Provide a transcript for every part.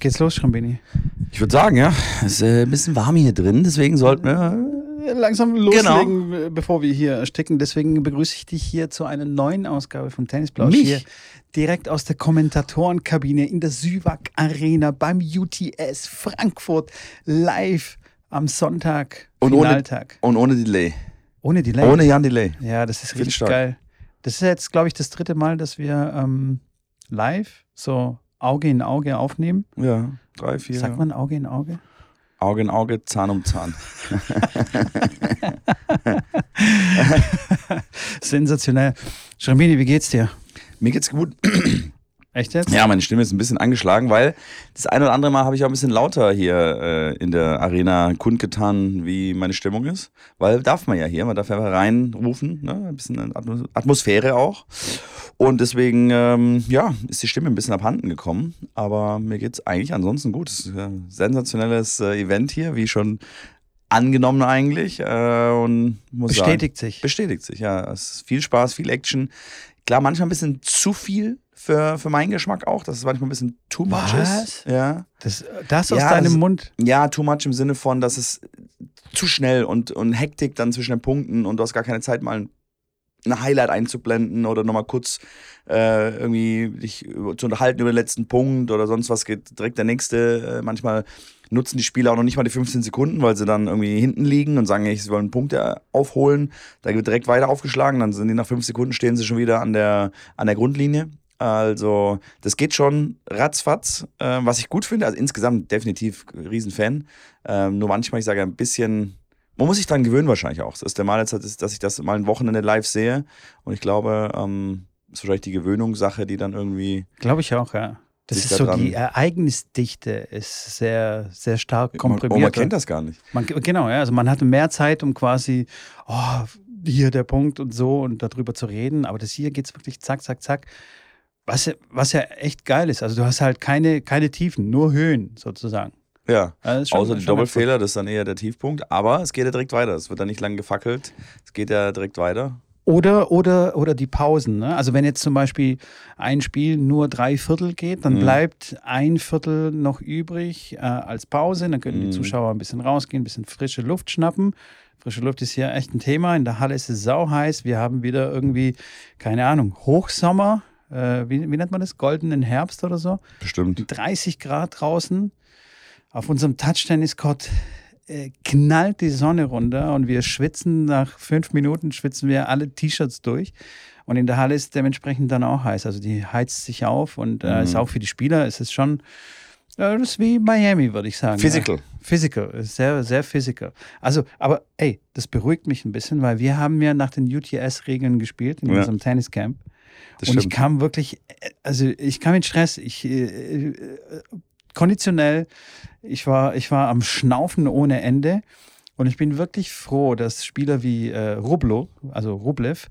Geht's los, Schrambini? Ich würde sagen, ja, es ist äh, ein bisschen warm hier drin, deswegen sollten wir langsam loslegen, genau. bevor wir hier ersticken. Deswegen begrüße ich dich hier zu einer neuen Ausgabe von Tennisplausch. Mich? Hier direkt aus der Kommentatorenkabine in der Süwag Arena beim UTS Frankfurt live am Sonntag, und Finaltag. Ohne, und ohne Delay. Ohne Delay? Ohne Jan Delay. Ja, das ist richtig geil. Das ist jetzt, glaube ich, das dritte Mal, dass wir ähm, live so Auge in Auge aufnehmen. Ja, drei, vier. Sagt man Auge in Auge? Auge in Auge, Zahn um Zahn. Sensationell. Schrambini, wie geht's dir? Mir geht's gut. Echt jetzt? Ja, meine Stimme ist ein bisschen angeschlagen, weil das ein oder andere Mal habe ich auch ein bisschen lauter hier äh, in der Arena kundgetan, wie meine Stimmung ist. Weil darf man ja hier, man darf ja reinrufen, ne? ein bisschen Atmosphäre auch. Und deswegen, ähm, ja, ist die Stimme ein bisschen abhanden gekommen. Aber mir geht es eigentlich ansonsten gut. Es ist ein sensationelles äh, Event hier, wie schon angenommen eigentlich. Äh, und muss bestätigt sagen, sich. Bestätigt sich, ja. Es ist viel Spaß, viel Action. Klar, manchmal ein bisschen zu viel für, für meinen Geschmack auch, dass es manchmal ein bisschen too much Was? ist. Ja. Das, das aus ja, deinem das, Mund? Ja, too much im Sinne von, dass es zu schnell und, und Hektik dann zwischen den Punkten und du hast gar keine Zeit, mal ein Highlight einzublenden oder nochmal kurz äh, irgendwie dich zu unterhalten über den letzten Punkt oder sonst was geht direkt der nächste. Äh, manchmal nutzen die Spieler auch noch nicht mal die 15 Sekunden, weil sie dann irgendwie hinten liegen und sagen, sie wollen Punkte aufholen. Da wird direkt weiter aufgeschlagen, dann sind die nach fünf Sekunden stehen sie schon wieder an der, an der Grundlinie. Also, das geht schon ratzfatz, äh, was ich gut finde. Also insgesamt definitiv Riesenfan. Ähm, nur manchmal, ich sage ein bisschen, man muss sich daran gewöhnen wahrscheinlich auch. Das ist der Mal jetzt, dass ich das mal ein Wochenende live sehe. Und ich glaube, ähm, ist wahrscheinlich die Gewöhnungssache, die dann irgendwie. Glaube ich auch, ja. Das ist so, die Ereignisdichte ist sehr, sehr stark komprimiert. Man, man kennt das gar nicht. Man, genau, ja. Also man hatte mehr Zeit, um quasi, oh, hier der Punkt und so und darüber zu reden. Aber das hier geht es wirklich zack, zack, zack. Was, was ja echt geil ist. Also du hast halt keine, keine Tiefen, nur Höhen sozusagen. Ja, schon, außer die Doppelfehler, das ist dann eher der Tiefpunkt. Aber es geht ja direkt weiter. Es wird dann nicht lang gefackelt. Es geht ja direkt weiter. Oder, oder, oder die Pausen. Ne? Also wenn jetzt zum Beispiel ein Spiel nur drei Viertel geht, dann mhm. bleibt ein Viertel noch übrig äh, als Pause. Dann können mhm. die Zuschauer ein bisschen rausgehen, ein bisschen frische Luft schnappen. Frische Luft ist hier echt ein Thema. In der Halle ist es sau heiß. Wir haben wieder irgendwie, keine Ahnung, Hochsommer äh, wie, wie, nennt man das? Goldenen Herbst oder so. Bestimmt. 30 Grad draußen. Auf unserem Touch-Tennis-Court knallt die Sonne runter und wir schwitzen. Nach fünf Minuten schwitzen wir alle T-Shirts durch. Und in der Halle ist dementsprechend dann auch heiß. Also die heizt sich auf und äh, mhm. ist auch für die Spieler ist es schon. Äh, das ist wie Miami, würde ich sagen. Physical. Ja. Physical, sehr, sehr physical. Also, aber ey, das beruhigt mich ein bisschen, weil wir haben ja nach den UTS-Regeln gespielt in ja. unserem Tenniscamp. Das und stimmt. ich kam wirklich, also ich kam in Stress. Ich äh, äh, konditionell, ich war, ich war am Schnaufen ohne Ende. Und ich bin wirklich froh, dass Spieler wie äh, Rublo, also Rublev,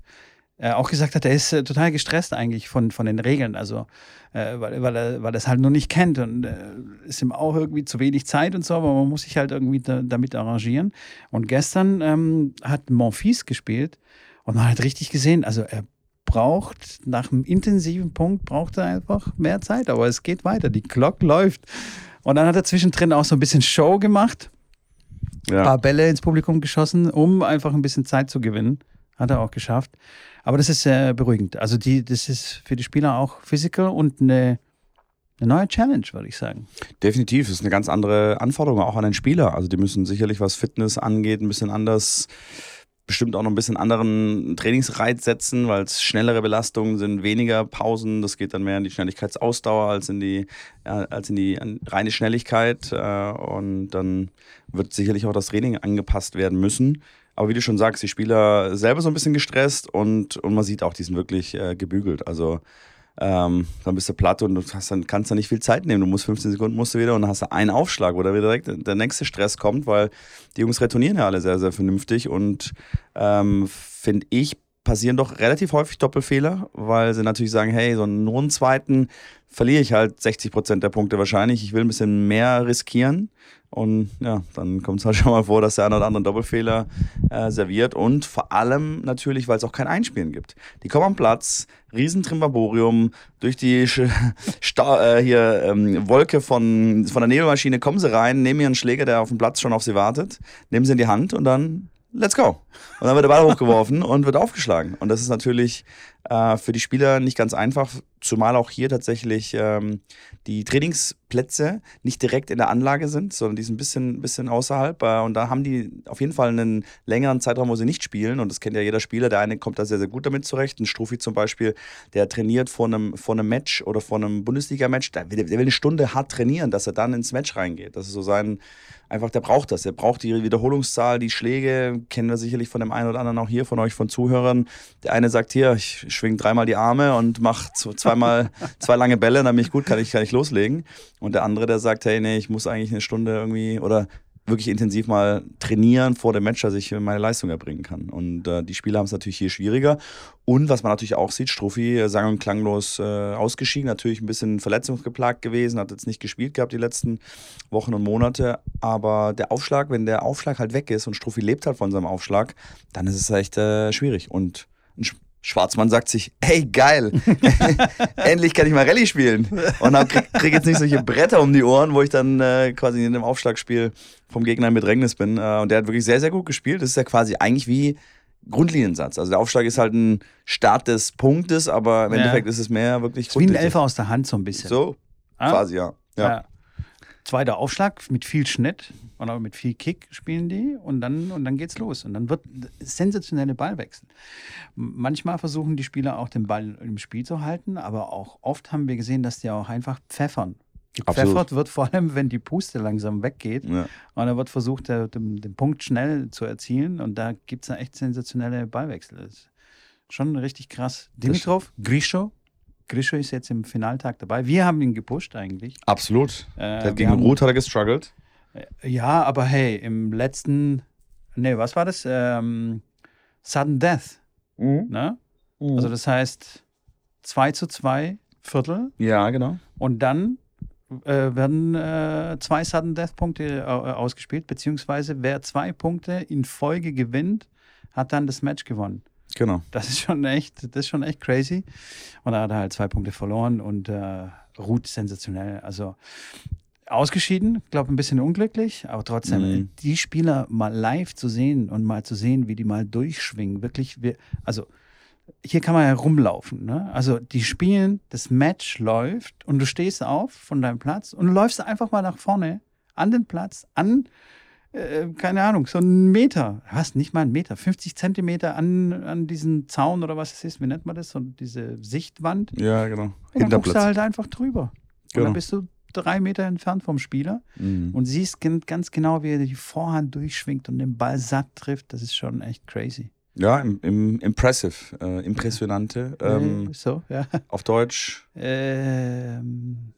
äh, auch gesagt hat, er ist äh, total gestresst eigentlich von, von den Regeln, also äh, weil, weil, er, weil er es halt noch nicht kennt und äh, ist ihm auch irgendwie zu wenig Zeit und so, aber man muss sich halt irgendwie da, damit arrangieren. Und gestern ähm, hat Monfils gespielt und man hat richtig gesehen, also er braucht, nach einem intensiven Punkt, braucht er einfach mehr Zeit. Aber es geht weiter. Die Glock läuft. Und dann hat er zwischendrin auch so ein bisschen Show gemacht. Ja. Ein paar Bälle ins Publikum geschossen, um einfach ein bisschen Zeit zu gewinnen. Hat er auch geschafft. Aber das ist sehr beruhigend. Also die, das ist für die Spieler auch physical und eine, eine neue Challenge, würde ich sagen. Definitiv. Das ist eine ganz andere Anforderung auch an den Spieler. Also die müssen sicherlich, was Fitness angeht, ein bisschen anders bestimmt auch noch ein bisschen anderen Trainingsreiz setzen, weil es schnellere Belastungen sind, weniger Pausen. Das geht dann mehr in die Schnelligkeitsausdauer als in die, als in die reine Schnelligkeit. Äh, und dann wird sicherlich auch das Training angepasst werden müssen. Aber wie du schon sagst, die Spieler selber so ein bisschen gestresst und, und man sieht auch, die sind wirklich äh, gebügelt. Also ähm, dann bist du platt und du hast dann, kannst dann nicht viel Zeit nehmen. Du musst 15 Sekunden musst du wieder und dann hast du einen Aufschlag, wo da wieder direkt der nächste Stress kommt, weil die Jungs retournieren ja alle sehr, sehr vernünftig und ähm, finde ich passieren doch relativ häufig Doppelfehler, weil sie natürlich sagen, hey, so einen einen zweiten verliere ich halt 60 Prozent der Punkte wahrscheinlich. Ich will ein bisschen mehr riskieren. Und ja, dann kommt es halt schon mal vor, dass der eine oder andere Doppelfehler äh, serviert. Und vor allem natürlich, weil es auch kein Einspielen gibt. Die kommen am Platz, riesen Trimbaborium, durch die Sta äh, hier ähm, Wolke von, von der Nebelmaschine kommen sie rein, nehmen ihren Schläger, der auf dem Platz schon auf sie wartet, nehmen sie in die Hand und dann let's go. Und dann wird der Ball hochgeworfen und wird aufgeschlagen. Und das ist natürlich äh, für die Spieler nicht ganz einfach, zumal auch hier tatsächlich ähm, die Trainingsplätze nicht direkt in der Anlage sind, sondern die sind ein bisschen, bisschen außerhalb. Äh, und da haben die auf jeden Fall einen längeren Zeitraum, wo sie nicht spielen. Und das kennt ja jeder Spieler. Der eine kommt da sehr, sehr gut damit zurecht. Ein Strophi zum Beispiel, der trainiert vor einem, vor einem Match oder vor einem Bundesliga-Match. Der, der will eine Stunde hart trainieren, dass er dann ins Match reingeht. Das ist so sein, einfach, der braucht das. Der braucht die Wiederholungszahl, die Schläge. Kennen wir sicherlich von dem einen oder anderen auch hier von euch, von Zuhörern. Der eine sagt hier, ich schwing dreimal die Arme und mach zweimal zwei lange Bälle, dann bin ich gut, kann ich, kann ich loslegen. Und der andere, der sagt, hey, nee, ich muss eigentlich eine Stunde irgendwie oder wirklich intensiv mal trainieren vor dem Match, dass ich meine Leistung erbringen kann. Und äh, die Spieler haben es natürlich hier schwieriger. Und was man natürlich auch sieht, Struffi äh, sang und klanglos äh, ausgeschieden, natürlich ein bisschen verletzungsgeplagt gewesen, hat jetzt nicht gespielt gehabt die letzten Wochen und Monate. Aber der Aufschlag, wenn der Aufschlag halt weg ist und Struffi lebt halt von seinem Aufschlag, dann ist es echt äh, schwierig. Und ein Schwarzmann sagt sich, hey geil, endlich kann ich mal Rallye spielen. Und dann krieg, krieg jetzt nicht solche Bretter um die Ohren, wo ich dann äh, quasi in dem Aufschlagspiel vom Gegner in Bedrängnis bin. Äh, und der hat wirklich sehr, sehr gut gespielt. Das ist ja quasi eigentlich wie Grundliniensatz. Also der Aufschlag ist halt ein Start des Punktes, aber im ja. Endeffekt ist es mehr wirklich Wie ein Elfer aus der Hand so ein bisschen. So, ah? quasi, ja. ja. ja. Zweiter Aufschlag mit viel Schnitt oder mit viel Kick spielen die und dann, und dann geht's los. Und dann wird sensationelle Ballwechsel. Manchmal versuchen die Spieler auch den Ball im Spiel zu halten, aber auch oft haben wir gesehen, dass die auch einfach pfeffern. Gepfeffert wird vor allem, wenn die Puste langsam weggeht. Ja. Und dann wird versucht, den, den, Punkt schnell zu erzielen. Und da gibt es echt sensationelle Ballwechsel. Das ist schon richtig krass. Dimitrov, Grisho, Grisho ist jetzt im Finaltag dabei. Wir haben ihn gepusht eigentlich. Absolut. Äh, gegen Ruth hat er gestruggelt. Äh, ja, aber hey, im letzten, nee, was war das? Ähm, Sudden Death. Mhm. Ne? Mhm. Also das heißt 2 zu 2 Viertel. Ja, genau. Und dann äh, werden äh, zwei Sudden Death Punkte äh, ausgespielt, beziehungsweise wer zwei Punkte in Folge gewinnt, hat dann das Match gewonnen. Genau. Das ist schon echt, das ist schon echt crazy. Und da hat er halt zwei Punkte verloren und äh, Ruth sensationell. Also ausgeschieden, glaube ein bisschen unglücklich, aber trotzdem mhm. die Spieler mal live zu sehen und mal zu sehen, wie die mal durchschwingen, wirklich, also hier kann man ja rumlaufen. Ne? Also die spielen, das Match läuft und du stehst auf von deinem Platz und läufst einfach mal nach vorne an den Platz, an äh, keine Ahnung, so einen Meter, was, nicht mal einen Meter, 50 Zentimeter an, an diesen Zaun oder was es ist, wie nennt man das, so diese Sichtwand. Ja, genau. Und dann guckst du halt einfach drüber. Genau. Und dann bist du drei Meter entfernt vom Spieler mhm. und siehst ganz genau, wie er die Vorhand durchschwingt und den Ball satt trifft. Das ist schon echt crazy. Ja, im, im impressive, äh, impressionante. Ähm, so, ja. Auf Deutsch. Ähm,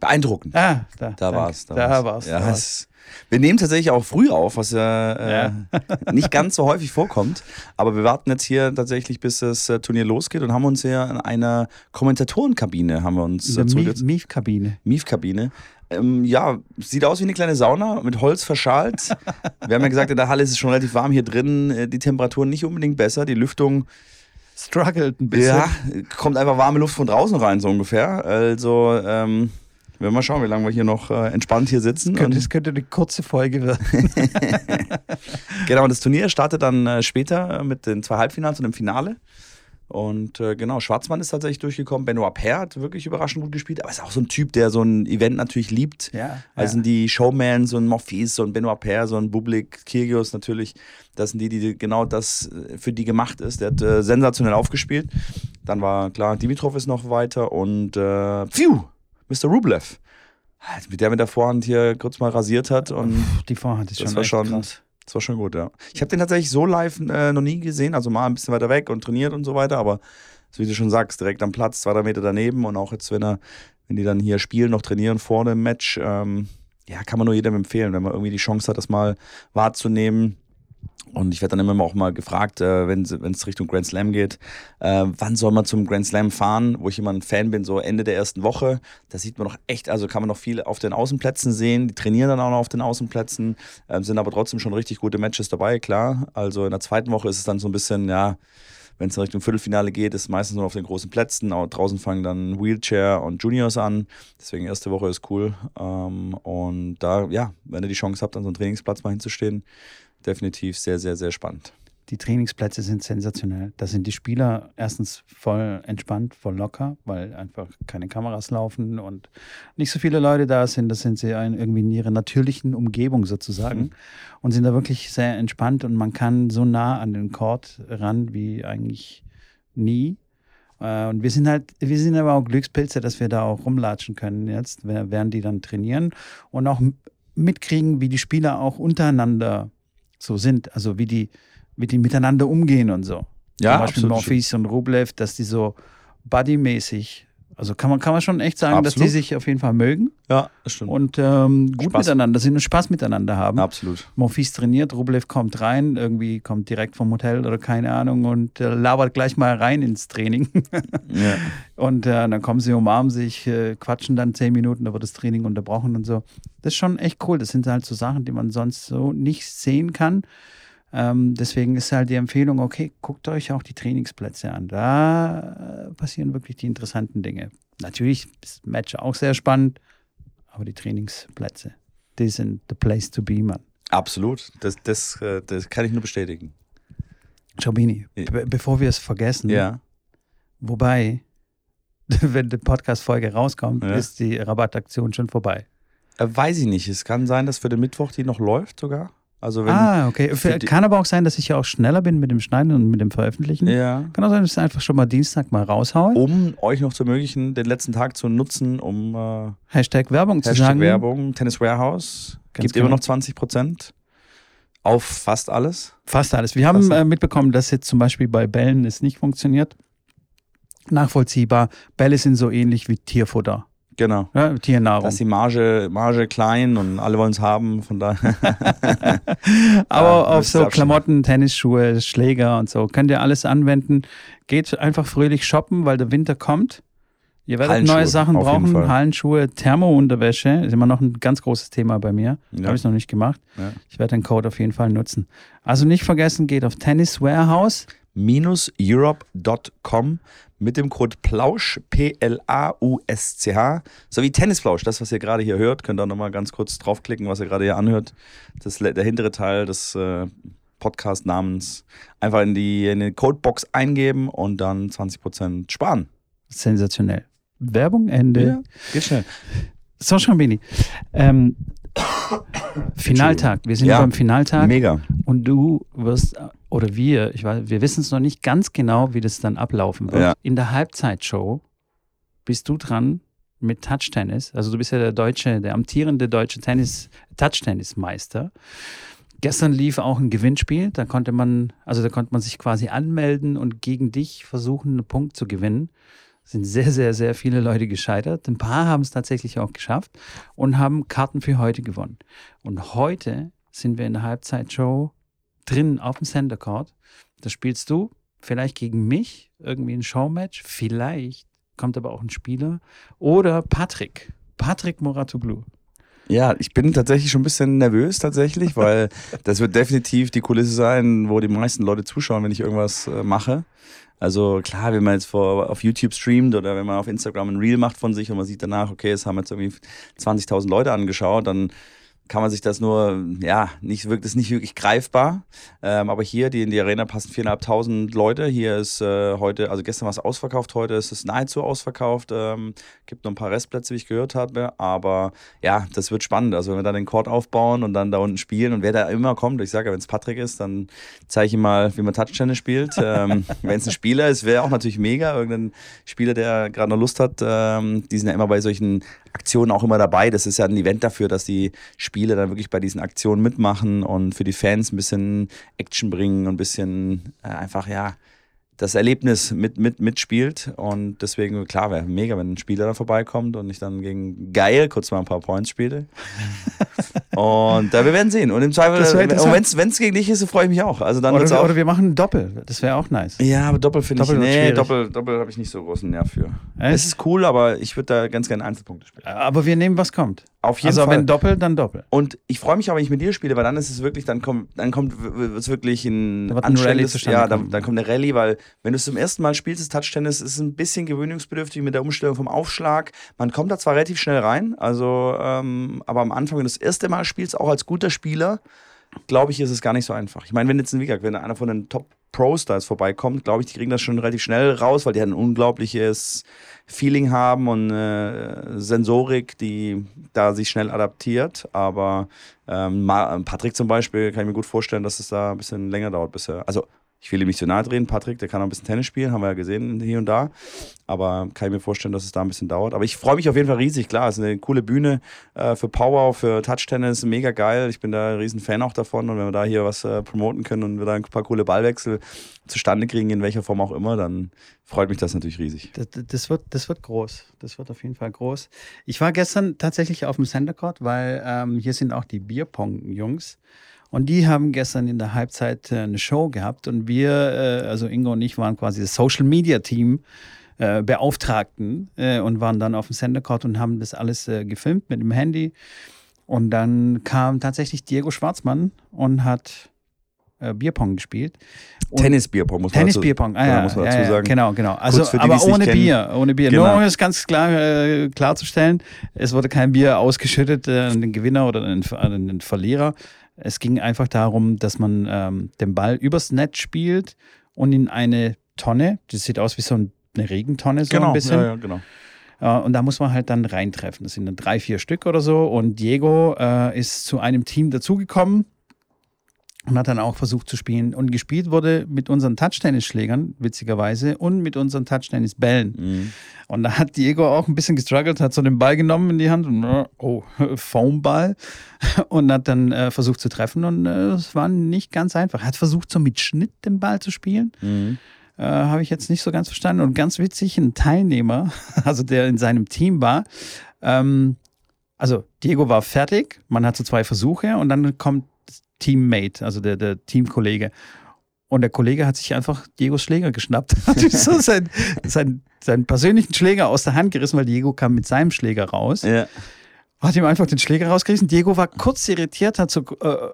Beeindruckend. Ah, da, da war es. Da, da war es. Ja, es, wir nehmen tatsächlich auch früh auf, was ja, äh, ja. nicht ganz so häufig vorkommt. Aber wir warten jetzt hier tatsächlich, bis das äh, Turnier losgeht und haben uns hier in einer Kommentatorenkabine haben wir uns äh, Mief-Kabine. Mief-Kabine. Ähm, ja, sieht aus wie eine kleine Sauna mit Holz verschalt. wir haben ja gesagt, in der Halle ist es schon relativ warm hier drin. Äh, die Temperatur nicht unbedingt besser. Die Lüftung struggelt ein bisschen. Ja, kommt einfach warme Luft von draußen rein, so ungefähr. Also, ähm, werden mal schauen, wie lange wir hier noch äh, entspannt hier sitzen. Das könnte, das könnte eine kurze Folge werden. genau, das Turnier startet dann äh, später mit den zwei Halbfinals und dem Finale. Und äh, genau, Schwarzmann ist tatsächlich durchgekommen. Benoit Paire hat wirklich überraschend gut gespielt, aber ist auch so ein Typ, der so ein Event natürlich liebt. Ja, also ja. die Showman, so ein Morphis, so ein Benoit Paire, so ein Bublik, Kyrgios natürlich. Das sind die, die genau das äh, für die gemacht ist. Der hat äh, sensationell aufgespielt. Dann war klar, Dimitrov ist noch weiter und äh, pfiuh, Mr. Rublev. Halt, mit der mit der Vorhand hier kurz mal rasiert hat. Und die Vorhand ist das schon, war schon krass. Das war schon gut, ja. Ich habe den tatsächlich so live äh, noch nie gesehen, also mal ein bisschen weiter weg und trainiert und so weiter, aber so wie du schon sagst, direkt am Platz, zwei, drei Meter daneben und auch jetzt, wenn er, wenn die dann hier spielen, noch trainieren vor dem Match, ähm, ja, kann man nur jedem empfehlen, wenn man irgendwie die Chance hat, das mal wahrzunehmen Und ich werde dann immer auch mal gefragt, äh, wenn es Richtung Grand Slam geht, äh, wann soll man zum Grand Slam fahren, wo ich immer ein Fan bin, so Ende der ersten Woche. Da sieht man noch echt, also kann man noch viel auf den Außenplätzen sehen. Die trainieren dann auch noch auf den Außenplätzen, äh, sind aber trotzdem schon richtig gute Matches dabei, klar. Also in der zweiten Woche ist es dann so ein bisschen, ja, wenn es Richtung Viertelfinale geht, ist es meistens nur auf den großen Plätzen. Auch draußen fangen dann Wheelchair und Juniors an. Deswegen erste Woche ist cool. Ähm, und da, ja, wenn ihr die Chance habt, an so einem Trainingsplatz mal hinzustehen, definitiv sehr, sehr, sehr spannend. Die Trainingsplätze sind sensationell. Da sind die Spieler erstens voll entspannt, voll locker, weil einfach keine Kameras laufen und nicht so viele Leute da sind. Das sind sie irgendwie in ihrer natürlichen Umgebung sozusagen mhm. und sind da wirklich sehr entspannt und man kann so nah an den Court ran wie eigentlich nie. Äh, und wir sind halt, wir sind aber auch Glückspilze, dass wir da auch rumlatschen können jetzt, während die dann trainieren und auch mitkriegen, wie die Spieler auch untereinander so sind, also wie die, wie die miteinander umgehen und so. Ja, Zum Beispiel Morphis und Rublev, dass die so buddymäßig also kann man, kann man schon echt sagen, Absolut. dass die sich auf jeden Fall mögen. Ja, das stimmt. Und ähm, gut Spaß. miteinander sind und Spaß miteinander haben. Absolut. Morphis trainiert, Rublev kommt rein, irgendwie kommt direkt vom Hotel oder keine Ahnung und äh, labert gleich mal rein ins Training. ja. Und äh, dann kommen sie, umarmen sich, äh, quatschen dann zehn Minuten, da wird das Training unterbrochen und so. Das ist schon echt cool. Das sind halt so Sachen, die man sonst so nicht sehen kann. Ähm, deswegen ist halt die Empfehlung, okay, guckt euch auch die Trainingsplätze an. Da passieren wirklich die interessanten Dinge. Natürlich ist das Match auch sehr spannend, aber die Trainingsplätze, die sind the place to be, man. Absolut, das, das, äh, das kann ich nur bestätigen. Jobini, be bevor wir es vergessen, ja. wobei, wenn die Podcast-Folge rauskommt, ja. ist die Rabattaktion schon vorbei. Äh, weiß ich nicht. Es kann sein, dass für den Mittwoch die noch läuft sogar. Also ah, okay. Kann aber auch sein, dass ich ja auch schneller bin mit dem Schneiden und mit dem Veröffentlichen. Ja. Kann auch sein, dass ich einfach schon mal Dienstag mal raushaue. Um euch noch zu ermöglichen, den letzten Tag zu nutzen, um äh, Hashtag Werbung Hashtag zu sagen. Werbung, Tennis Warehouse. Ganz gibt genau. immer noch 20 Prozent. Auf fast alles? Fast alles. Wir haben äh, mitbekommen, dass jetzt zum Beispiel bei Bällen es nicht funktioniert. Nachvollziehbar. Bälle sind so ähnlich wie Tierfutter. Genau. Ja, Tiernahrung. Da ist die Marge, Marge klein und alle wollen es haben, von daher. Aber ja, auf so Klamotten, Tennisschuhe, Schläger und so könnt ihr alles anwenden. Geht einfach fröhlich shoppen, weil der Winter kommt. Ihr werdet neue Sachen brauchen, Hallenschuhe, Thermounterwäsche, ist immer noch ein ganz großes Thema bei mir. Ja. Habe ich noch nicht gemacht. Ja. Ich werde den Code auf jeden Fall nutzen. Also nicht vergessen, geht auf Tennis Warehouse europe.com mit dem Code PLAUSCH, P-L-A-U-S-C-H, sowie Tennisplausch, das, was ihr gerade hier hört, könnt ihr nochmal ganz kurz draufklicken, was ihr gerade hier anhört. Das, der hintere Teil des äh, Podcast-Namens einfach in die, in die Codebox eingeben und dann 20% sparen. Sensationell. Werbung, Ende. Ja, geht schnell. So, Schambini. Ähm, Finaltag. Wir sind ja, beim Finaltag. Mega. Und du wirst, oder wir, ich weiß, wir wissen es noch nicht ganz genau, wie das dann ablaufen wird. Ja. In der Halbzeitshow bist du dran mit Touch-Tennis. Also du bist ja der deutsche, der amtierende deutsche Tennis, Touch-Tennis-Meister. Gestern lief auch ein Gewinnspiel. Da konnte man, also da konnte man sich quasi anmelden und gegen dich versuchen, einen Punkt zu gewinnen sind sehr, sehr, sehr viele Leute gescheitert. Ein paar haben es tatsächlich auch geschafft und haben Karten für heute gewonnen. Und heute sind wir in der Halbzeitshow drin auf dem Center Court. Da spielst du vielleicht gegen mich, irgendwie ein Showmatch. Vielleicht kommt aber auch ein Spieler. Oder Patrick. Patrick Moratoglu. Ja, ich bin tatsächlich schon ein bisschen nervös tatsächlich, weil das wird definitiv die Kulisse sein, wo die meisten Leute zuschauen, wenn ich irgendwas äh, mache. Also klar, wenn man jetzt vor, auf YouTube streamt oder wenn man auf Instagram ein Reel macht von sich und man sieht danach, okay, es haben jetzt irgendwie 20.000 Leute angeschaut, dann kann man sich das nur, ja, nicht wirkt es nicht wirklich greifbar. Ähm, aber hier, die in die Arena passen 4.500 Leute. Hier ist äh, heute, also gestern war es ausverkauft, heute ist es nahezu ausverkauft. Ähm, gibt noch ein paar Restplätze, wie ich gehört habe. Aber ja, das wird spannend. Also wenn wir dann den Court aufbauen und dann da unten spielen und wer da immer kommt, ich sage, wenn es Patrick ist, dann zeige ich ihm mal, wie man Touch-Tennis spielt. ähm, wenn es ein Spieler ist, wäre auch natürlich mega. Irgendein Spieler, der gerade noch Lust hat, ähm, die sind ja immer bei solchen Aktionen auch immer dabei. Das ist ja ein Event dafür, dass die Spieler dann wirklich bei diesen Aktionen mitmachen und für die Fans ein bisschen Action bringen und ein bisschen äh, einfach, ja, das Erlebnis mit, mit, mitspielt. Und deswegen, klar, wäre mega, wenn ein Spieler da vorbeikommt und ich dann gegen Geil kurz mal ein paar Points spiele. und äh, wir werden sehen. Und im Zweifel, wenn es gegen dich ist, freue ich mich auch. Also dann oder, auch, oder wir machen Doppel. Das wäre auch nice. Ja, aber Doppel finde ich. Nee, Doppel, Doppel habe ich nicht so großen Nerv für. Echt? Es ist cool, aber ich würde da ganz gerne Einzelpunkte spielen. Aber wir nehmen, was kommt. Auf jeden also, Fall. Also wenn Doppel, dann Doppel. Und ich freue mich aber, wenn ich mit dir spiele, weil dann ist es wirklich, dann kommt, dann kommt es wirklich ein anstrengendes, ja, dann, dann, kommt eine Rallye, weil wenn du es zum ersten Mal spielst, das Touchtennis ist ein bisschen gewöhnungsbedürftig mit der Umstellung vom Aufschlag. Man kommt da zwar relativ schnell rein, also, ähm, aber am Anfang, wenn du das erste Mal spielst, auch als guter Spieler, glaube ich, ist es gar nicht so einfach. Ich meine, wenn jetzt ein Wiegag, wenn einer von den Top Pros da jetzt vorbeikommt, glaube ich, die kriegen das schon relativ schnell raus, weil die ein unglaubliches Feeling haben und äh, Sensorik, die da sich schnell adaptiert. Aber ähm, Patrick zum Beispiel kann ich mir gut vorstellen, dass es da ein bisschen länger dauert, bis er, also ich will ihm nicht zu nahe drehen. Patrick, der kann auch ein bisschen Tennis spielen, haben wir ja gesehen hier und da. Aber kann ich mir vorstellen, dass es da ein bisschen dauert. Aber ich freue mich auf jeden Fall riesig. Klar, es ist eine coole Bühne äh, für Power, für Touch-Tennis. Mega geil. Ich bin da ein riesen Fan auch davon. Und wenn wir da hier was äh, promoten können und wir da ein paar coole Ballwechsel zustande kriegen, in welcher Form auch immer, dann freut mich das natürlich riesig. Das, das, wird, das wird groß. Das wird auf jeden Fall groß. Ich war gestern tatsächlich auf dem Center Court, weil ähm, hier sind auch die Bierpong-Jungs. Und die haben gestern in der Halbzeit äh, eine Show gehabt und wir, äh, also Ingo und ich, waren quasi das Social Media Team. Äh, Beauftragten und waren dann auf dem Center Court und haben das alles gefilmt mit dem Handy. Und dann kam tatsächlich Diego Schwarzmann und hat Bierpong gespielt. Tennis-Bierpong, muss man Tennis-Bierpong, ah, ja, muss man dazu sagen. Genau, genau. Also, die, aber ohne Bier, ohne Bier. Genau. Nur um es ganz klar äh, klarzustellen, es wurde kein Bier ausgeschüttet äh, an den Gewinner oder an den, an den Verlierer, es ging einfach darum, dass man ähm, den Ball übers Netz spielt und in eine Tonne, das sieht aus wie so eine Regentonne, so genau, ein bisschen. Ja, ja, genau. Äh, und da muss man halt dann reintreffen. Das sind dann drei, vier Stück oder so. Und Diego äh, ist zu einem Team dazugekommen und hat dann auch versucht zu spielen. Und gespielt wurde mit unseren Touchtennis-Schlägern, witzigerweise, und mit unseren Touchtennis-Bällen. Mhm. Und da hat Diego auch ein bisschen gestruggelt, hat so den Ball genommen in die Hand und, oh, Foamball. Und hat dann äh, versucht zu treffen und äh, es äh, war nicht ganz einfach. Er hat versucht, so mit Schnitt den Ball zu spielen. Mhm. Äh, Habe ich jetzt nicht so ganz verstanden. Und ganz witzig, ein Teilnehmer, also der in seinem Team war, ähm, also Diego war fertig, man hat so zwei Versuche und dann kommt Teammate, also der, der Teamkollege. Und der Kollege hat sich einfach Diegos Schläger geschnappt, hat so seinen, seinen, seinen persönlichen Schläger aus der Hand gerissen, weil Diego kam mit seinem Schläger raus. Ja. Hat ihm einfach den Schläger rausgerissen. Diego war kurz irritiert, hat so, äh,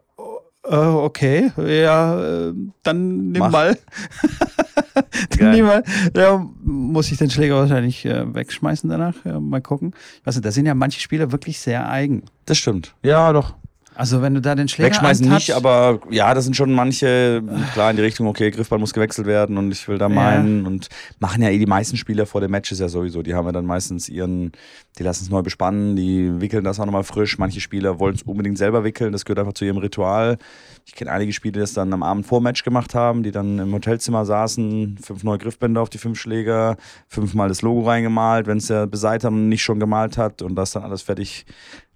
äh, okay, ja, äh, dann nimm Mach. mal. dann nimm mal. Ja, muss ich den Schläger wahrscheinlich äh, wegschmeißen danach. mal gucken. Also, da sind ja manche Spieler wirklich sehr eigen. Das stimmt. Ja, doch. Also wenn du da den Schläger Wegschmeißen nicht, aber ja, das sind schon manche, klar in die Richtung, okay, Griffball muss gewechselt werden und ich will da meinen ja. und machen ja eh die meisten Spieler vor den Matches ja sowieso. Die haben ja dann meistens ihren, die lassen es neu bespannen, die wickeln das auch nochmal frisch. Manche Spieler wollen es unbedingt selber wickeln, das gehört einfach zu ihrem Ritual. Ich kenne einige Spieler, die das dann am Abend vor Match gemacht haben, die dann im Hotelzimmer saßen, fünf neue Griffbänder auf die fünf Schläger, fünfmal das Logo reingemalt, wenn es der Beseiter nicht schon gemalt hat und das dann alles fertig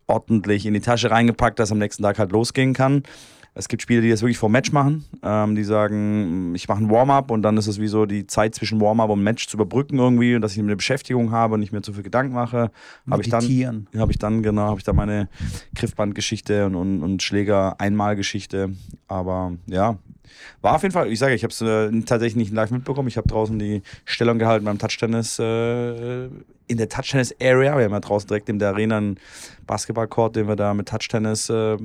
ordentlich in die Tasche reingepackt, dass am nächsten Tag halt losgehen kann. Es gibt Spieler, die das wirklich vor Match machen. Ähm, die sagen, ich mache ein Warm-up und dann ist es wie so die Zeit zwischen Warm-up und Match zu überbrücken irgendwie und dass ich eine Beschäftigung habe und nicht mehr zu viel Gedanken mache. Habe ich dann, habe ich dann genau, habe ich dann meine Griffbandgeschichte und, und, und Schläger-Einmalgeschichte. Aber ja, war auf jeden Fall, ich sage, ich habe es äh, tatsächlich nicht live mitbekommen. Ich habe draußen die Stellung gehalten beim Touchtennis äh, in der Touchtennis-Area. Wir haben ja draußen direkt in der Arena einen Basketballcourt, den wir da mit Touchtennis äh,